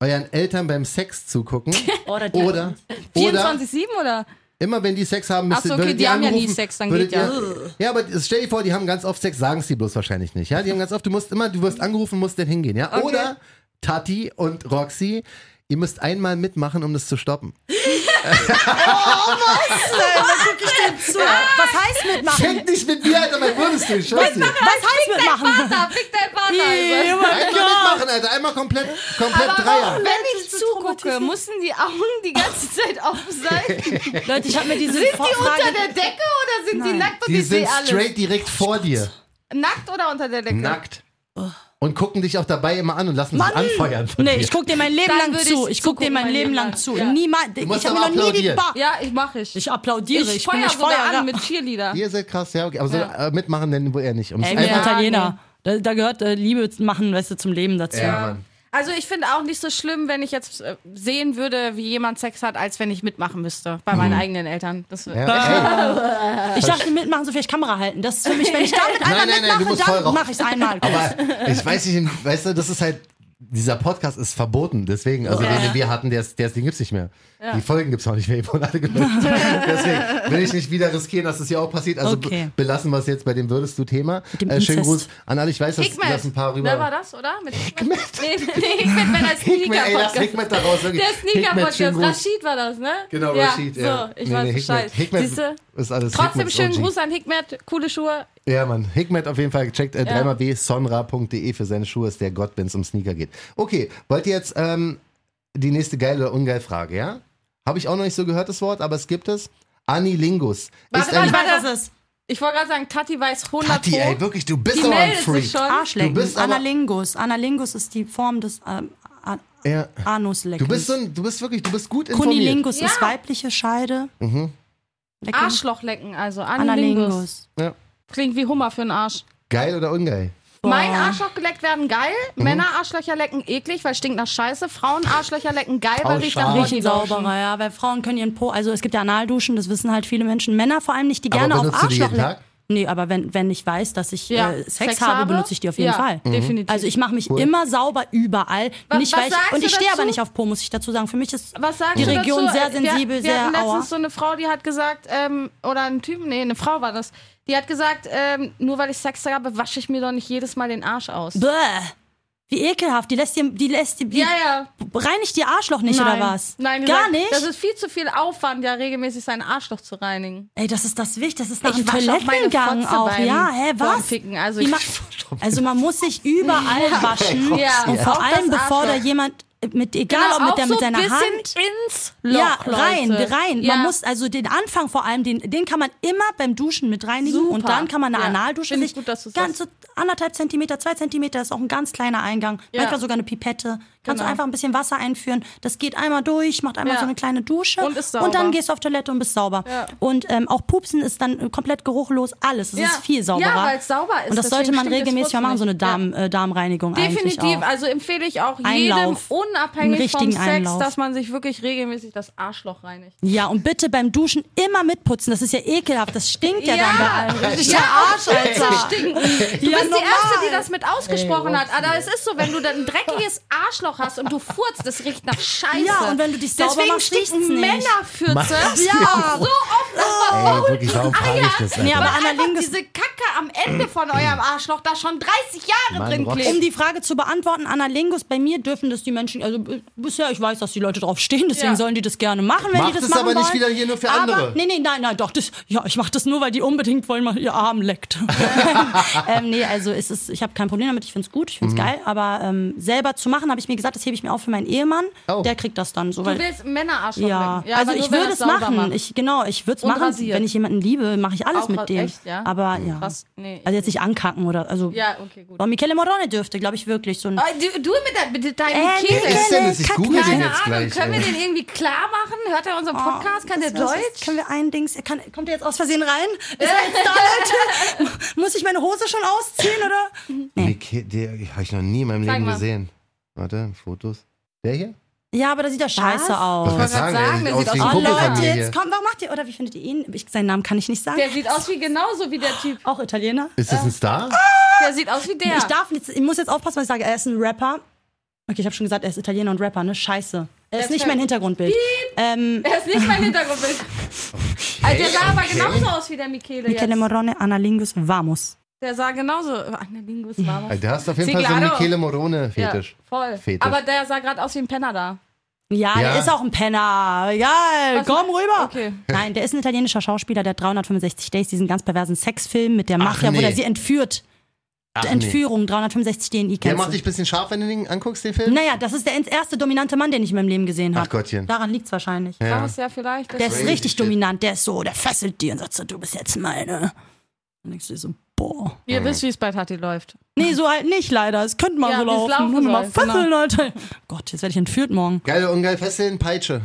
euren Eltern beim Sex zugucken? Oder die- Oder, oder 24-7 oder? immer wenn die Sex haben, müsst Ach so, okay, die ihr haben ja nie Sex, dann geht ja. ihr, ja, aber stell dir vor, die haben ganz oft Sex, sagen es die bloß wahrscheinlich nicht. Ja, die haben ganz oft, du musst immer, du wirst angerufen, musst dann hingehen. Ja, Okay. oder Tati und Roxy, ihr müsst einmal mitmachen, um das zu stoppen. zu. Was heißt mitmachen? Fick nicht mit mir, Alter, was würdest du? Ich schwör's dir. Was heißt mitmachen? Vater, fick dein Vater. Alter. oh mein Einmal mitmachen, Alter, einmal komplett, komplett Aber Dreier. wenn ich zugucke, müssen die Augen die ganze Zeit offen sein? Leute, ich habe mir diese Sind die unter Frage... der Decke oder sind die nackt und Die ich sehe sind alles? straight direkt vor dir. Nackt oder unter der Decke? Nackt. Und gucken dich auch dabei immer an und lassen sich anfeuern von Nee, dir. ich guck dir mein Leben Dann lang zu. ich Ich guck dir mein Leben lang lang. zu. Ja. Niemals. Ich habe mir noch nie die. Bar. Ja, ich mache ich. Ich applaudiere. Ich Ich, bin feuer nicht sogar Feuer. an mit Cheerleader. Ihr seid krass, ja, okay. Aber so, Ja. äh, mitmachen denn wohl eher nicht. Ums Ey, wir Italiener. Da, da gehört äh, Liebe machen, weißt du, zum Leben dazu. ja, Mann. Also ich finde auch nicht so schlimm, wenn ich jetzt äh, sehen würde, wie jemand Sex hat, als wenn ich mitmachen müsste bei meinen eigenen Eltern. Das, Mhm. Ja, Ich dachte, mitmachen, so vielleicht Kamera halten. Das ist für mich, wenn ich damit einmal Nein, nein, nein, du mitmache, musst voll dann mache ich es einmal. aber ich weiß nicht, weißt du, das ist halt, dieser Podcast ist verboten. Deswegen, also den, den wir hatten, der, der, den gibt's nicht mehr. Die Folgen gibt's auch nicht mehr, die wurden alle gelöscht. Deswegen will ich nicht wieder riskieren, dass das hier auch passiert. Also Okay. be- belassen wir es jetzt bei dem Würdest du Thema. dem Äh, schönen. Gruß an alle. Ich weiß, dass, Hikmet. ein paar rüber. Wer war das, oder? Mit Hikmet? Nee, nee, Hikmet, wenn lass Sneaker-Podcast. Hikmet da raus. Wirklich. Der Sneaker-Podcast. Rashid war das, ne? Genau, ja, Rashid. Ja. So, ich Nee, weiß nee, Bescheid. Hikmet? Hikmet ist alles Trotzdem Hikmets schönen OG. Gruß an Hikmet. Coole Schuhe. Ja, Mann. Hikmet auf jeden Fall. Checkt äh, dreimal wsonra.de für seine Schuhe. Ist der Gott, wenn es um Sneaker geht. Okay, wollt ihr jetzt ähm, die nächste geil oder ungeil Frage, ja? Habe ich auch noch nicht so gehört, das Wort, aber es gibt es. Anilingus. Warte, ist warte, was es ist. Ich wollte gerade sagen, Tati weiß 100 Tati, ey, wirklich, du bist Die aber ein meldet Freak. sich schon. Arschlecken. Du bist aber- Analingus. Analingus ist die Form des ähm, Ja. Anusleckens. Du bist so ein, du bist wirklich, du bist gut informiert. Kunilingus ist Ja. weibliche Scheide. Mhm. Lecken. Arschloch lecken, also Analingus. Ja. Klingt wie Hummer für einen Arsch. Geil oder ungeil? Mein Boah. Arschloch geleckt werden geil, Mhm. Männer Arschlöcher lecken eklig, weil stinkt nach Scheiße. Frauen Arschlöcher lecken geil, weil riecht nach Bodylotion. sauberer, ja, weil Frauen können ihren Po, also es gibt ja Analduschen, das wissen halt viele Menschen, Männer vor allem nicht, die Aber gerne auf Arschloch lecken. Nee, aber wenn, wenn ich weiß, dass ich Ja, äh, Sex, habe, benutze ich die auf jeden ja, Fall. Mhm. Definitiv. Also ich mache mich Cool. immer sauber überall. Was- nicht, was weil ich, sagst und ich stehe aber nicht auf Po, muss ich dazu sagen. Für mich ist Was sagst die Region dazu? sehr sensibel, wir, wir sehr hatten aua. letztens so eine Frau, die hat gesagt, ähm, oder ein Typ, nee, eine Frau war das, die hat gesagt, ähm, nur weil ich Sex habe, wasche ich mir doch nicht jedes Mal den Arsch aus. Bäh. Wie ekelhaft. Die lässt dir, die lässt dir, die ja, ja. reinigt ihr Arschloch nicht Nein. oder was? Nein, Gar nicht? Das ist viel zu viel Aufwand, ja regelmäßig sein Arschloch zu reinigen. Ey, das ist das Wichtigste. Das ist nach Ich dem auch Toilettengang auch. beim- Ja, hä, was? Also also man muss sich überall waschen. Ja, Und vor auch allem, bevor da jemand mit, egal Genau, ob mit, der, so mit seiner Hand. ins Loch, ja, rein, Leute. rein. Ja. Man muss also den Anfang vor allem, den, den kann man immer beim Duschen mit reinigen Super. und dann kann man eine Ja. Analdusche sich gut, dass du's ganz so anderthalb Zentimeter, zwei Zentimeter ist auch ein ganz kleiner Eingang. Ja. Manchmal sogar eine Pipette. Kannst Genau. du einfach ein bisschen Wasser einführen. Das geht einmal durch, macht einmal Ja. so eine kleine Dusche Und ist und dann gehst du auf Toilette und bist sauber. Ja. Und ähm, auch Pupsen ist dann komplett geruchlos. Alles. Es Ja. ist viel sauberer. Ja, weil's sauber ist. Und das Deswegen sollte man das regelmäßig mal machen, so eine Darm, äh, Darmreinigung Definitiv, also empfehle ich auch jedem, Einlauf. Unabhängig vom Sex, Einlauf. dass man sich wirklich regelmäßig das Arschloch reinigt. Ja, und bitte beim Duschen immer mitputzen. Das ist ja ekelhaft. Das stinkt ja, dann bei allen. Richtig ja, Arsch, Alter. Du bist die. Erste, die das mit ausgesprochen hat. Aber es ist so, wenn du dann ein dreckiges Arschloch hast und du furzt, das riecht nach Scheiße. Ja, und wenn du dich sauber Deswegen machst, riecht's nicht. Männerfürze Mach's ja, so oft nach Ey, wirklich, warum ich das? Nee, aber diese Kack Kacke am Ende von eurem Arschloch, da schon 30 Jahre Mann, drin klebt. Um die Frage zu beantworten, Analingus, bei mir dürfen das die Menschen, also bisher, ich weiß, dass die Leute drauf stehen, deswegen Ja. sollen die das gerne machen, wenn Macht die das es machen aber nicht wieder hier nur für aber, andere. Nee, nee, nein, nein, doch, das, ja, ich mache das nur, weil die unbedingt wollen, mal ihr Arm leckt. ähm, nee, also es ist, ich habe kein Problem damit, ich find's gut, ich find's Mhm. geil, aber ähm, selber zu machen, habe ich mir gesagt, das hebe ich mir auf für meinen Ehemann, Oh. der kriegt das dann so. Du willst Männerarschloch ja, lecken. also ich würde es machen. macht. Ich, genau, ich würde es machen. rasiert. Wenn ich jemanden liebe, mache ich alles Auch mit dem. echt, ja? Aber ja. Krass. Nee, Also jetzt nicht ankacken oder also. Ja, okay, gut. Aber Michele Morone dürfte, glaube ich, wirklich so ein. Ah, Du, du mit, der, mit deinem Äh. Wer ist denn das? Ich Kack- google den Keine jetzt Ahnung, gleich. können wir den irgendwie klar machen? Hört er unseren Podcast? Kann der Deutsch? Können wir ein Dings. Kann, kommt er jetzt aus Versehen rein? Ist er jetzt da, Leute? Muss ich meine Hose schon ausziehen oder? Nee, habe ich noch nie in meinem Sag Leben mal. gesehen. Warte, Fotos. Der hier? Ja, aber da sieht er scheiße aus. Was wollte sagen, grad ey, sagen, sieht der aus sieht wie ein aus- Oh Kumpel von Leute, mir jetzt hier. kommt, warum macht ihr, oder wie findet ihr ihn? Ich, seinen Namen kann ich nicht sagen. Der sieht aus wie genauso wie der Typ. Auch Italiener? Ist das ein Star? Der sieht aus wie der. Ich darf jetzt, ich muss jetzt aufpassen, was ich sage. Er ist ein Rapper. Okay, ich habe schon gesagt, er ist Italiener und Rapper, ne? Scheiße. Er ist ist nicht mein Hintergrundbild. Ähm, Der ist nicht mein Hintergrundbild. Also der sah aber genauso aus wie der Michele Michele jetzt. Morone, Analingus, vamos. Der sah genauso. Analingus war Du hast auf jeden Fall so einen. Michele Morone-Fetisch. Ja, voll. Fetisch. Aber der sah gerade aus wie ein Penner da. Ja, Ja. der ist auch ein Penner. Ja, Was- komm rüber. Okay. Nein, der ist ein italienischer Schauspieler, der hat 365 Days, diesen ganz perversen Sexfilm mit der Mafia, wo nee. der sie entführt. Ach, nee. Entführung, 365 DNI Der macht dich ein bisschen scharf, wenn du den anguckst, den Film? Naja, das ist der erste dominante Mann, den ich in meinem Leben gesehen habe. Ach Gottchen. Daran liegt's wahrscheinlich. Ja. Krass, ja, vielleicht. Der ist richtig shit. dominant, der ist so, der fesselt dir und sagt so, du bist jetzt meine. Dann denkst du so, boah. Ihr wisst, wie es bei Tati läuft. Nee, so halt nicht leider. Es könnte mal Ja, so wie es laufen. laufen Nur mal soll, fesseln, Leute. Gott, jetzt werde ich entführt morgen. Geil oder ungeil fesseln, Peitsche.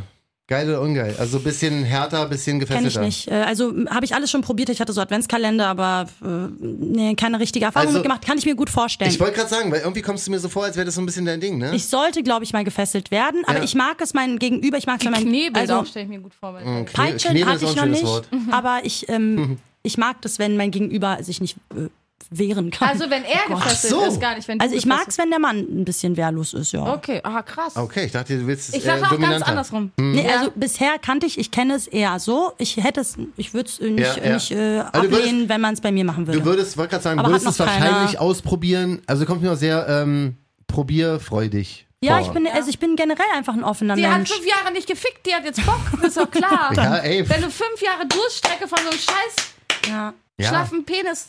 Geil oder ungeil. Also ein bisschen härter, ein bisschen Kenn ich gefesselter. nicht. Äh, Also habe ich alles schon probiert. Ich hatte so Adventskalender, aber äh, nee, keine richtige Erfahrung Also, mitgemacht. Kann ich mir gut vorstellen. Ich wollte gerade sagen, weil irgendwie kommst du mir so vor, als wäre das so ein bisschen dein Ding, ne? Ich sollte, glaube ich, mal gefesselt werden, aber Ja. ich mag es mein Gegenüber. Ich mag es, wenn mein Knebel also auch, stelle ich mir gut vor. bei Mhm. dir. Peitsche Knebel hatte ist auch ich ein noch schönes nicht, Wort. aber ich ähm, ich mag das, wenn mein Gegenüber sich nicht äh, wehren kann. Also wenn er gefesselt so. ist, gar nicht, wenn Also ich mag es, wenn der Mann ein bisschen wehrlos ist, ja. Okay, aha, krass. Okay, ich dachte, du willst es Ich äh, sage auch ganz andersrum. Nee, Ja. also bisher kannte ich, ich kenne es eher so. Ich hätte es, ich würde es äh, nicht, Ja, ja. nicht äh, Also du würdest- ablehnen, wenn man es bei mir machen würde. Du würdest, wollte gerade sagen, Aber du würdest hat es noch keiner. wahrscheinlich ausprobieren. Also kommt mir auch sehr ähm, probierfreudig ja, ich bin, also ich bin generell einfach ein offener Die hat Mensch. fünf Jahre nicht gefickt, die hat jetzt Bock, ist doch klar. Ja, ey. Wenn du fünf Jahre Durststrecke von so einem scheiß Ja. Ja. schlaffen Penis.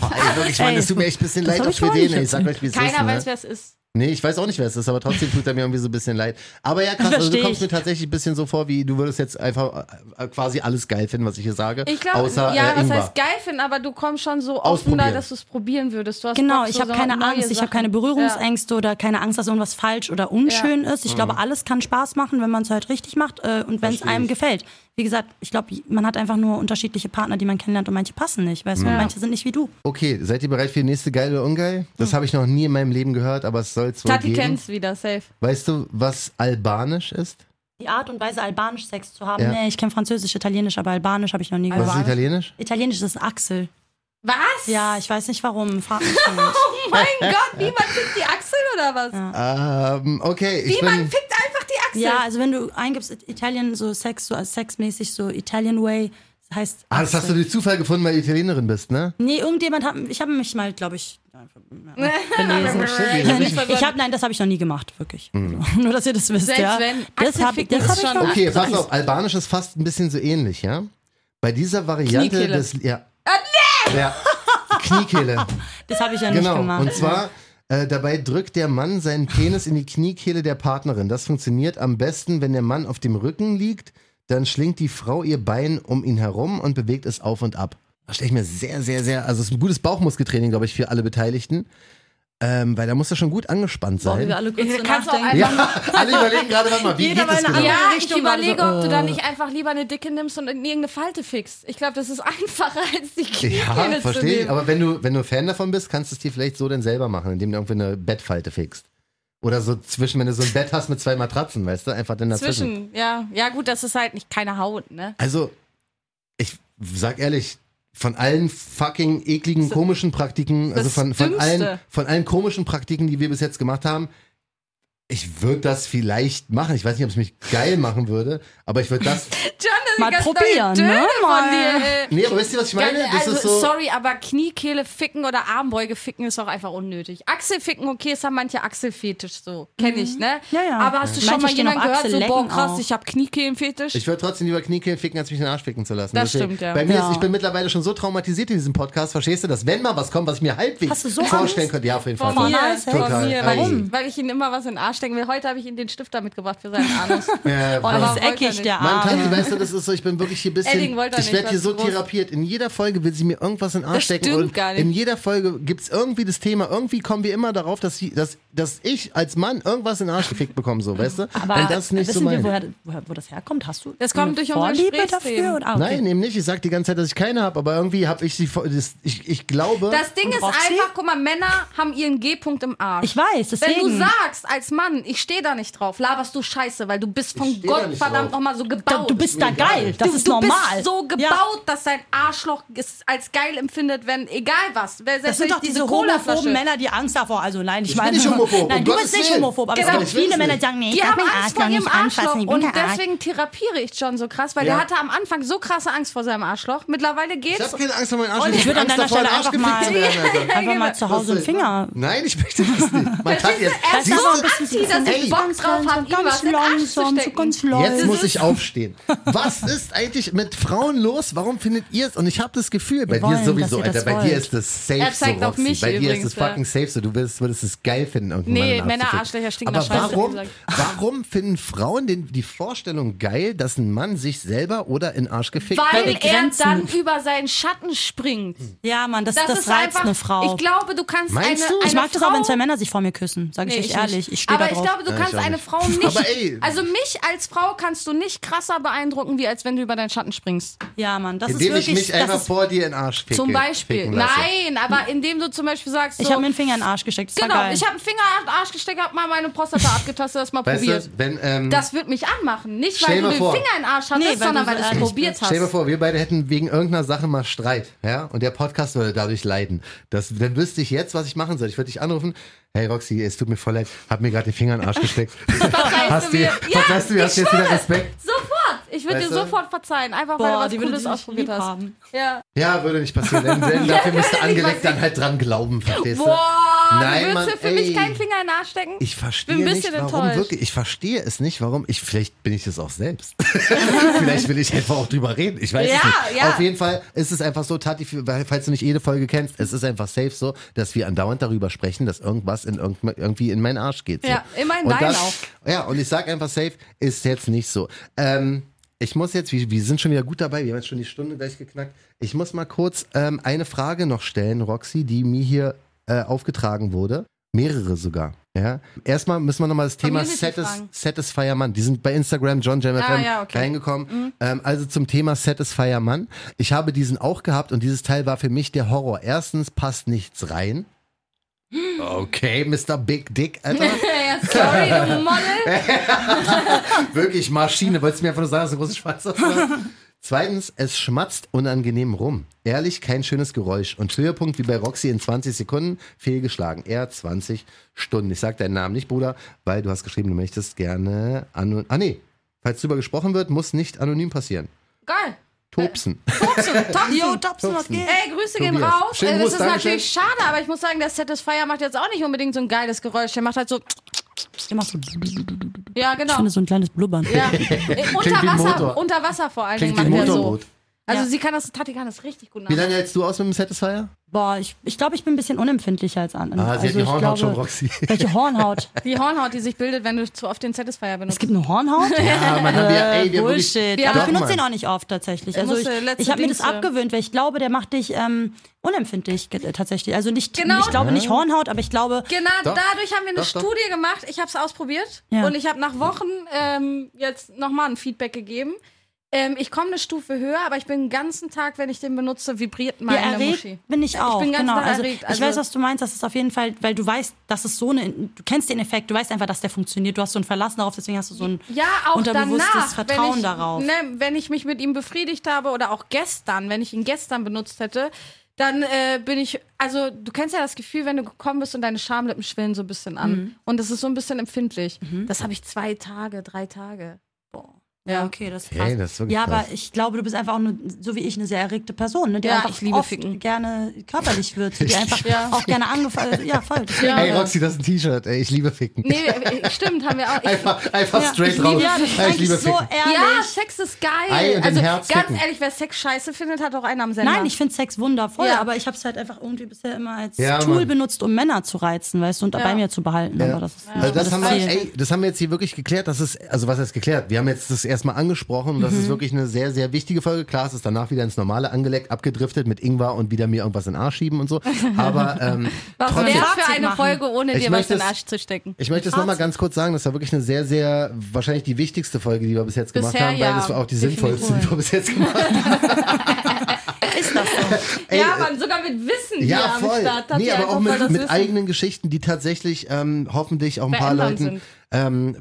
Boah, ey, wirklich, Mann, das tut mir echt ein bisschen das leid auch ich für den. Ich sag euch, wie es ist. Keiner Ne? weiß, wer es ist. Nee, ich weiß auch nicht, wer es ist, aber trotzdem tut er mir irgendwie so ein bisschen leid. Aber ja, krass, also du kommst ich. mir tatsächlich ein bisschen so vor, wie du würdest jetzt einfach äh, quasi alles geil finden, was ich hier sage. Ich glaube, außer ja, äh, was heißt geil finden, aber du kommst schon so offen da, dass du es probieren würdest. Du hast Genau, Bock, ich so habe so keine Angst, ich habe keine Berührungsängste oder keine Angst, dass irgendwas falsch oder unschön ist. Ich glaube, alles kann Spaß machen, wenn man es halt richtig macht äh, und wenn es einem gefällt. Wie gesagt, ich glaube, man hat einfach nur unterschiedliche Partner, die man kennenlernt und manche passen nicht, weißt du, und manche sind nicht wie du. Okay, seid ihr bereit für die nächste geil oder ungeil? Das Hm. habe ich noch nie in meinem Leben gehört, aber es soll es wohl Tati geben. kennt's wieder, safe. Weißt du, was albanisch ist? Die Art und Weise, albanisch Sex zu haben, Ja. nee, ich kenne Französisch, Italienisch, aber albanisch habe ich noch nie Was ist gehört. italienisch? Italienisch ist Achsel. Was? Ja, ich weiß nicht warum. Frag mich nicht. Oh mein Gott, wie man fickt die Achsel oder was? Ähm, okay, ich Wie man bin. fickt Achsel. Ja, also wenn du eingibst Italien, so Sex, so als sexmäßig, so Italian Way, das heißt. Ah, das hast du durch Zufall gefunden, weil du Italienerin bist, ne? Nee, irgendjemand hat, ich habe mich mal, glaube ich, Stimmt, ich, habe, nein, das habe ich noch nie gemacht, wirklich. Mhm. Nur, dass ihr das wisst, Selbst ja. wenn, das habe Achselficken das hab ich schon- Okay, pass auf, Albanisch ist fast ein bisschen so ähnlich, ja? Bei dieser Variante des. Ja. Ja. Kniekehle. Das habe ich ja nicht Genau. gemacht. Und zwar. Äh, dabei drückt der Mann seinen Penis in die Kniekehle der Partnerin. Das funktioniert am besten, wenn der Mann auf dem Rücken liegt. Dann schlingt die Frau ihr Bein um ihn herum und bewegt es auf und ab. Das stelle ich mir sehr, sehr, sehr. Also, es ist ein gutes Bauchmuskeltraining, glaube ich, für alle Beteiligten. Ähm, weil da muss er schon gut angespannt sein. wir alle kurz Ja, so kannst nachdenken. Ja, alle überlegen gerade, warte mal, wie Jeder geht eine genau? Ja, ich überlege, ob du da äh. nicht einfach lieber eine Dicke nimmst und in irgendeine Falte fixst. Ich glaube, das ist einfacher als die Kniekehle Ja, zu verstehe ich. Aber wenn du, wenn du Fan davon bist, kannst du es dir vielleicht so dann selber machen, indem du irgendwie eine Bettfalte fixst. Oder so zwischen, wenn du so ein Bett hast mit zwei Matratzen, weißt du, einfach dann dazwischen. Zwischen, ja. Ja, gut, das ist halt nicht keine Haut, ne? Also, ich sag ehrlich, von allen fucking ekligen, komischen Praktiken, also von, von, allen, von allen komischen Praktiken, die wir bis jetzt gemacht haben, ich würde das vielleicht machen. Ich weiß nicht, ob es mich geil machen würde, aber ich würde das. John Mal Ganz neue probieren, ne? Von Mal. dir, ey. Nee, aber wisst ihr, was ich meine? Das also, ist so. sorry, aber Kniekehle ficken oder Armbeuge ficken ist auch einfach unnötig. Achsel ficken, okay, es haben manche Achselfetisch so. Kenn ich, ne? Ja, ja. Aber hast du schon Manche mal jemanden auf gehört, so, boah, krass, auch. ich hab Kniekehlenfetisch? Ich würde trotzdem lieber Kniekehlen ficken, als mich in den Arsch ficken zu lassen. Das stimmt, ja. Bei mir Ja. ist, ich bin mittlerweile schon so traumatisiert in diesem Podcast, verstehst du, dass wenn mal was kommt, was ich mir halbwegs so vorstellen Angst? könnte, ja, auf jeden Fall. Von mir, Nice, von Total. mir, Ei. weil ich, weil ich ihn immer was in den Arsch stecken will. Heute habe ich ihm den Stifter mitgebracht für seinen Anus. Ja, Oh, Das ist eckig, der Mann, Arm. Tanti, weißt du, das ist so, ich bin wirklich hier ein bisschen, ich werde hier so groß. therapiert. In jeder Folge will sie mir irgendwas in den Arsch Das stecken. stimmt und gar nicht. In jeder Folge gibt es irgendwie das Thema, irgendwie kommen wir immer darauf, dass, sie, dass, dass ich als Mann irgendwas in den Arsch gefickt bekomme, so, weißt du? Aber Weil das nicht so wissen wir, mein. woher, woher, wo das herkommt? Hast du Das kommt eine durch unsere Vorliebe dafür? Oder? Ah, okay. Nein, eben nicht. Ich sag die ganze Zeit, dass ich keine habe, aber irgendwie habe ich sie. vor- Das, ich, ich glaube. Das Ding ist einfach, guck mal, Männer haben ihren G-Punkt im Arsch. Ich weiß, Wenn deswegen. du sagst als Mann, ich stehe da nicht drauf, laberst du Scheiße, weil du bist von Gott verdammt nochmal so du, gebaut. du bist da geil. Das du, ist du normal. bist so gebaut, Ja. dass dein Arschloch es als geil empfindet, wenn egal was. Wer- Das sind doch ich diese homophoben Männer, die Angst davor. Also nein, ich, Ich bin meine. nicht homophob, Nein, um du bist nicht homophob, aber Genau. es gibt Ich viele Männer, nicht. die sagen, nee, ich Die darf haben Angst vor ihrem Arschloch. Ich bin und deswegen therapiere ich John so krass, weil Ja. der hatte am Anfang so krasse Angst vor seinem Arschloch. Mittlerweile ich geht's. habe keine Angst vor meinem Arsch. Und ich würde an Angst deiner Stelle einfach mal, einfach mal zu Hause einen Finger. Nein, ich möchte das nicht. Man kann jetzt. Ist du? Anti, dass ich. Bock drauf habe, zu langsam, so ganz leise. Jetzt muss ich aufstehen. Was ist eigentlich mit Frauen los? Warum findet ihr es? Und ich habe das Gefühl, bei dir wollen, sowieso, ihr das Alter, bei dir wollt. ist das safe Er zeigt so, auf mich Bei dir übrigens, ist es fucking safe so. Du würdest, würdest es geil finden, irgendwann Nee, Männer. Arschlöcher stinken Aber warum, warum finden Frauen den, die Vorstellung geil, dass ein Mann sich selber oder in Arsch gefickt Weil wird? die er dann über seinen Schatten springt. Ja, Mann, das, Das, das, ist reizt einfach, eine Frau. Ich glaube, du kannst Meinst eine, du? eine Ich mag das Frau, auch, wenn zwei Männer sich vor mir küssen, sage ich Nee, euch ich ehrlich. nicht. Ich stehe Aber ich drauf. glaube, du Ja, kannst eine nicht. Frau nicht. Aber ey. Also mich als Frau kannst du nicht krasser beeindrucken, wie als wenn du über deinen Schatten springst. ja, Mann, das ist Indem ich wirklich. mich einfach das ist, vor dir in den Arsch ficke. Zum Beispiel. Nein, aber indem du zum Beispiel sagst, so, ich habe mir den Finger in den Arsch gesteckt. Das genau, war geil. ich habe einen Finger in den Arsch gesteckt, hab mal meine Prostata abgetastet, das mal Weißt probiert. du, wenn, ähm, Das wird mich anmachen. Nicht, weil du den vor. Finger in den Arsch hattest, Nee, weil sondern weil du es probiert hast. Stell dir vor, wir beide hätten wegen irgendeiner Sache mal Streit, ja, und der Podcast würde dadurch leiden. Das, dann wüsste ich jetzt, was ich machen soll. Ich würde dich anrufen. Hey Roxy, es tut mir voll leid, hab mir gerade den Finger in den Arsch gesteckt. Verzeihst hast du mir? Ja, verzeihst du hast du jetzt wieder. Respekt? Sofort. Ich würde dir du? sofort verzeihen, einfach weil Boah, du was die würde Cooles ausprobiert hast. haben. Ja. Ja, würde nicht passieren. Denn, denn dafür müsste angelegt weiß dann halt dran glauben, verstehst du? Boah, Nein, du Mann, würdest dir für ey. mich keinen Finger in den Arsch stecken? Ich verstehe nicht, warum enttäuscht. wirklich. Ich verstehe es nicht, warum. Ich vielleicht bin ich es auch selbst. vielleicht will ich einfach auch drüber reden. Ich weiß Ja, es nicht. ja. Auf jeden Fall ist es einfach so, Tati, weil- falls du nicht jede Folge kennst, es ist einfach safe so, dass wir andauernd darüber sprechen, dass irgendwas in irgend, irgendwie in meinen Arsch geht. So. Ja, immer in deinen das, auch. Ja, und ich sag einfach safe, ist jetzt nicht so. Ähm, ich muss jetzt, wir, wir sind schon wieder gut dabei, wir haben jetzt schon die Stunde gleich geknackt. Ich muss mal kurz ähm, eine Frage noch stellen, Roxy, die mir hier äh, aufgetragen wurde. Mehrere sogar. Ja. Erstmal müssen wir nochmal das Thema Satis. Satisfier Mann. Die sind bei Instagram, John Jam Ah, ja, okay. reingekommen. Ähm, also zum Thema Satisfier Mann. Ich habe diesen auch gehabt und dieses Teil war für mich der Horror. Erstens passt nichts rein. Okay, Mr. Big Dick, Alter. ja, sorry, du Model. Wirklich Maschine. Wolltest du mir einfach nur sagen, dass du einen großen Schwanz hast? Zweitens, es schmatzt unangenehm rum. Ehrlich, kein schönes Geräusch. Und Höhepunkt wie bei Roxy in 20 Sekunden, fehlgeschlagen. Er 20 Stunden. Ich sag deinen Namen nicht, Bruder, weil du hast geschrieben, du möchtest gerne anonym. Ah, nee. Falls drüber gesprochen wird, muss nicht anonym passieren. Geil. Topsen. Topsen, Topsen. Jo, Topsen, was geht? Ey, Grüße gehen Tobias. raus. Schönen Äh, Gruß, das ist Dankeschön. natürlich schade, aber ich muss sagen, der Satisfier macht jetzt auch nicht unbedingt so ein geiles Geräusch. Der macht halt so, Der macht so, ja, ich genau. finde so ein kleines Blubbern. Ja. Äh, unter Wasser, unter Wasser vor allen Dingen macht er so. Motorboot. Also Ja. sie kann das, Tati kann das richtig gut Wie nach. lange hältst du aus mit dem Satisfier? Boah, ich, ich glaube, ich bin ein bisschen unempfindlicher als andere. Ah, sie hat also die ich Hornhaut glaube, schon, Roxy. Welche Hornhaut? Die Hornhaut, die sich bildet, wenn du zu oft den Satisfier benutzt. Es gibt eine Hornhaut? Ja, man hat ja, ey, wir haben wirklich- Bullshit. Ja, aber ich doch, benutze den auch nicht oft tatsächlich. Also ich, letzte ich habe mir das abgewöhnt, weil ich glaube, der macht dich ähm, unempfindlich ge- tatsächlich. Also nicht, Genau. ich glaube nicht Hornhaut, aber ich glaube, Genau, Doch. dadurch haben wir eine Doch, doch. Studie gemacht. Ich habe es ausprobiert Ja. und ich habe nach Wochen ähm, jetzt nochmal ein Feedback gegeben. Ähm, ich komme eine Stufe höher, aber ich bin den ganzen Tag, wenn ich den benutze, vibriert ja, meine erregt Muschi. bin ich auch. bin ganz genau. also, erregt, ich also- weiß, was du meinst. Das ist auf jeden Fall, weil du weißt, dass es so eine, du kennst den Effekt, du weißt einfach, dass der funktioniert. Du hast so ein Verlassen darauf, deswegen hast du so ein Ja, auch unterbewusstes danach, Vertrauen wenn ich, darauf. Ne, wenn ich mich mit ihm befriedigt habe oder auch gestern, wenn ich ihn gestern benutzt hätte, dann äh, bin ich, also du kennst ja das Gefühl, wenn du gekommen bist und deine Schamlippen schwillen so ein bisschen an. Mhm. Und das ist so ein bisschen empfindlich. Das habe ich zwei Tage, drei Tage. Boah. Ja, okay, das ist krass. Hey, das ist wirklich ja, krass. aber ich glaube, du bist einfach auch eine, so wie ich, eine sehr erregte Person, ne, die Ja, einfach ich liebe oft Ficken. gerne körperlich wird, die einfach Ja. auch gerne angefallen, ja, voll. deswegen, Ey, äh, Roxy, das ist ein T-Shirt. Ey, ich liebe Ficken. Nee, äh, stimmt, haben wir auch. Ich, Einfach, einfach Ja, straight ich liebe- raus. ja, das ist ich liebe so Ficken. ehrlich. ja, Sex ist geil. Ei und also ganz ficken. ehrlich, wer Sex scheiße findet, hat auch einen am Sender. Nein, ich finde Sex wundervoll, Ja. aber ich habe es halt einfach irgendwie bisher immer als Ja, Tool Mann. benutzt, um Männer zu reizen, weißt du, und bei mir zu behalten. Ja. Aber das ist Also das, haben wir, ey, das haben wir jetzt hier wirklich geklärt. Das ist, also was heißt geklärt? Wir haben jetzt das erstmal angesprochen und das Mhm. ist wirklich eine sehr, sehr wichtige Folge. Klar, es ist danach wieder ins Normale angeleckt, abgedriftet mit Ingwer und wieder mir irgendwas in den Arsch schieben und so. Aber ähm, Was trotzdem, wäre für eine machen. Folge, ohne Ich dir was in den Arsch zu stecken? ich möchte es nochmal ganz kurz sagen, das war wirklich eine sehr, sehr, wahrscheinlich die wichtigste Folge, die wir bis jetzt gemacht Bisher haben, weil ja, das war auch die sinnvollste, die wir bis jetzt gemacht haben. ist das so. Ey, ja, äh, man, sogar mit Wissen hier Ja, am voll. Start. hat Nee, aber auch mit, mit eigenen Geschichten, die tatsächlich ähm, hoffentlich auch ein paar Leuten sind. Ähm,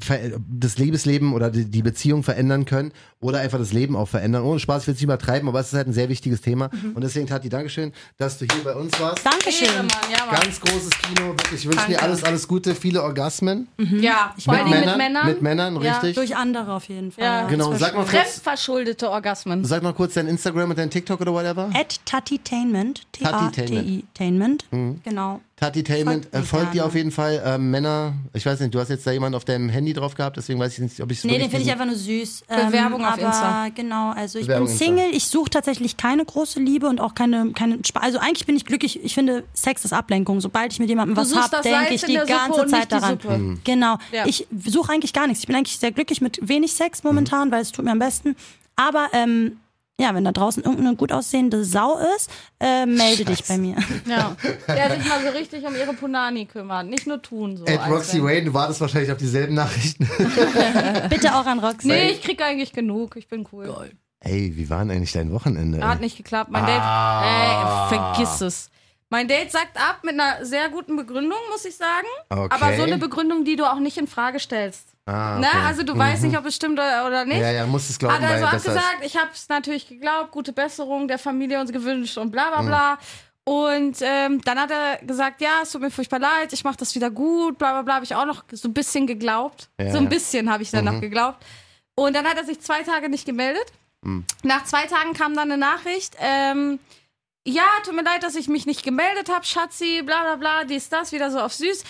das Liebesleben oder die, die Beziehung verändern können oder einfach das Leben auch verändern. Ohne Spaß, ich will es nicht übertreiben, aber es ist halt ein sehr wichtiges Thema. Mhm. Und deswegen, Tati, Dankeschön, dass du hier bei uns warst. Dankeschön. Ehre, Mann, ja, Mann. Ganz großes Kino, wirklich. Ich wünsche dir alles, alles Gute, viele Orgasmen. Ja, vor Mit Männern, mit Männern. mit Männern, Ja. richtig. Durch andere auf jeden Fall. Ja. Genau, sag mal kurz, Fremdverschuldete Orgasmen. sag mal kurz dein Instagram und dein TikTok oder whatever. At Tatitainment. T-A-T-I-Tainment. Genau. Tati-Tainment, Folgt äh, mir folgt dir auf jeden Fall. Ähm, Männer, ich weiß nicht, du hast jetzt da jemanden auf deinem Handy drauf gehabt, deswegen weiß ich nicht, ob ich es Nee, den finde ich einfach nur süß. Bewerbung ähm, auf aber Insta. Genau, also ich Bewerbung bin Insta. Single, ich suche tatsächlich keine große Liebe und auch keine, keine Spa Also eigentlich bin ich glücklich, ich finde Sex ist Ablenkung. Sobald ich mit jemandem was habe, denke ich die ganze Zeit daran. Suppe. Mhm. Genau. Ja. Ich suche eigentlich gar nichts. Ich bin eigentlich sehr glücklich mit wenig Sex momentan, weil es tut mir am besten. Aber ähm, ja, wenn da draußen irgendeine gut aussehende Sau ist, äh, melde dich bei mir. Ja. Der sich mal so richtig um ihre Punani kümmert. Nicht nur tun so. Ed als Roxy Wayne, du wartest wahrscheinlich auf dieselben Nachrichten. Bitte auch an Roxy. Nee, ich krieg eigentlich genug. Ich bin cool. Ey, wie war denn eigentlich dein Wochenende? Hat nicht geklappt. Mein Ah. Date, ey, vergiss es. Mein Date sagt ab mit einer sehr guten Begründung, muss ich sagen. Okay. Aber so eine Begründung, die du auch nicht in Frage stellst. Ah, Ne? okay. Also du weißt nicht, ob es stimmt oder, oder nicht. Ja, ja, musst es glauben, Hat also abgesagt, ich habe es natürlich geglaubt, gute Besserung der Familie uns gewünscht und bla bla Mhm. bla. Und ähm, dann hat er gesagt, ja, es tut mir furchtbar leid, ich mache das wieder gut, bla bla bla, habe ich auch noch so ein bisschen geglaubt. Ja, so ein bisschen habe ich dann noch geglaubt. Und dann hat er sich zwei Tage nicht gemeldet. Mhm. Nach zwei Tagen kam dann eine Nachricht, ähm, ja, tut mir leid, dass ich mich nicht gemeldet habe, Schatzi, bla bla bla, dies, das, wieder so auf süß.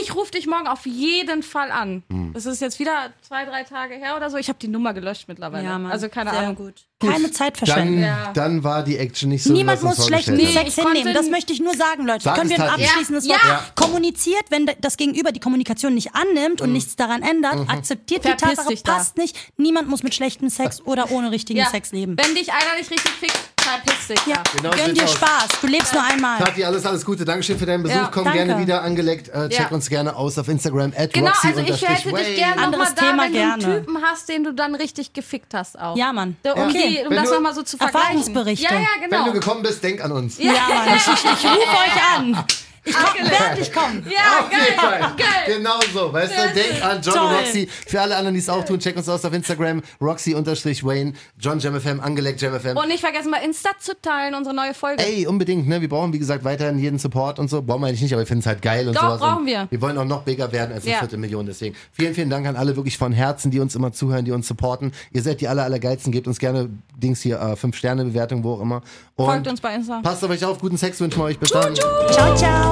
Ich rufe dich morgen auf jeden Fall an. Mhm. Das ist jetzt wieder zwei, drei Tage her oder so. Ich habe die Nummer gelöscht mittlerweile. Ja, also keine Sehr Ahnung. gut. Keine Zeit verschwenden. Dann, Ja. dann war die Action nicht so, Niemand muss schlechten Nee, Sex hinnehmen. Das möchte ich nur sagen, Leute. Sag Können wir ein Tati. abschließendes Ja, Wort? ja. Kommuniziert, wenn das Gegenüber die Kommunikation nicht annimmt und nichts daran ändert, akzeptiert die Verpiss Tatsache, dich da. passt nicht. Niemand muss mit schlechtem Sex oder ohne richtigen Ja. Sex leben. Wenn dich einer nicht richtig fickt, verpiss dich. Ja, Genau gönn dir aus. Spaß. Du lebst nur einmal. Tati, alles, alles Gute. Dankeschön für deinen Besuch. Ja, Komm danke. gerne wieder angeleckt. Äh, check Ja. uns gerne aus auf Instagram. At Genau, Roxy also ich hätte dich gerne nochmal da, Thema wenn du gerne. einen Typen hast, den du dann richtig gefickt hast auch. Ja, Mann. Da- Um, Okay. die, um Wenn das du- nochmal so zu vergleichen. Erfahrungsberichte. Ja, ja, Wenn genau. du gekommen bist, denk an uns. Ja, Mann. Ich, ich, ich rufe euch an. Ich komm, während ich komme. ja, Auf jeden geil, Fall. geil. Genau so. Weißt du, denk an John Toll. und Roxy. Für alle anderen, die es auch tun, check uns aus auf Instagram. Roxy-Wayne. John JamFM, angeleckt JamFM. Und nicht vergessen, mal Insta zu teilen, unsere neue Folge. Ey, unbedingt, ne? Wir brauchen, wie gesagt, weiterhin jeden Support und so. Brauchen wir eigentlich nicht, aber wir finden es halt geil und Doch, sowas. brauchen und wir. Wir wollen auch noch bigger werden als eine Ja. Viertelmillion. Deswegen vielen, vielen Dank an alle wirklich von Herzen, die uns immer zuhören, die uns supporten. Ihr seid die aller, aller geilsten. Gebt uns gerne Dings hier, äh, 5-Sterne-Bewertung, wo auch immer. Und Folgt uns bei Insta. Passt auf euch auf. Guten Sex wünschen wir euch. Bis dann. Ciao, ciao.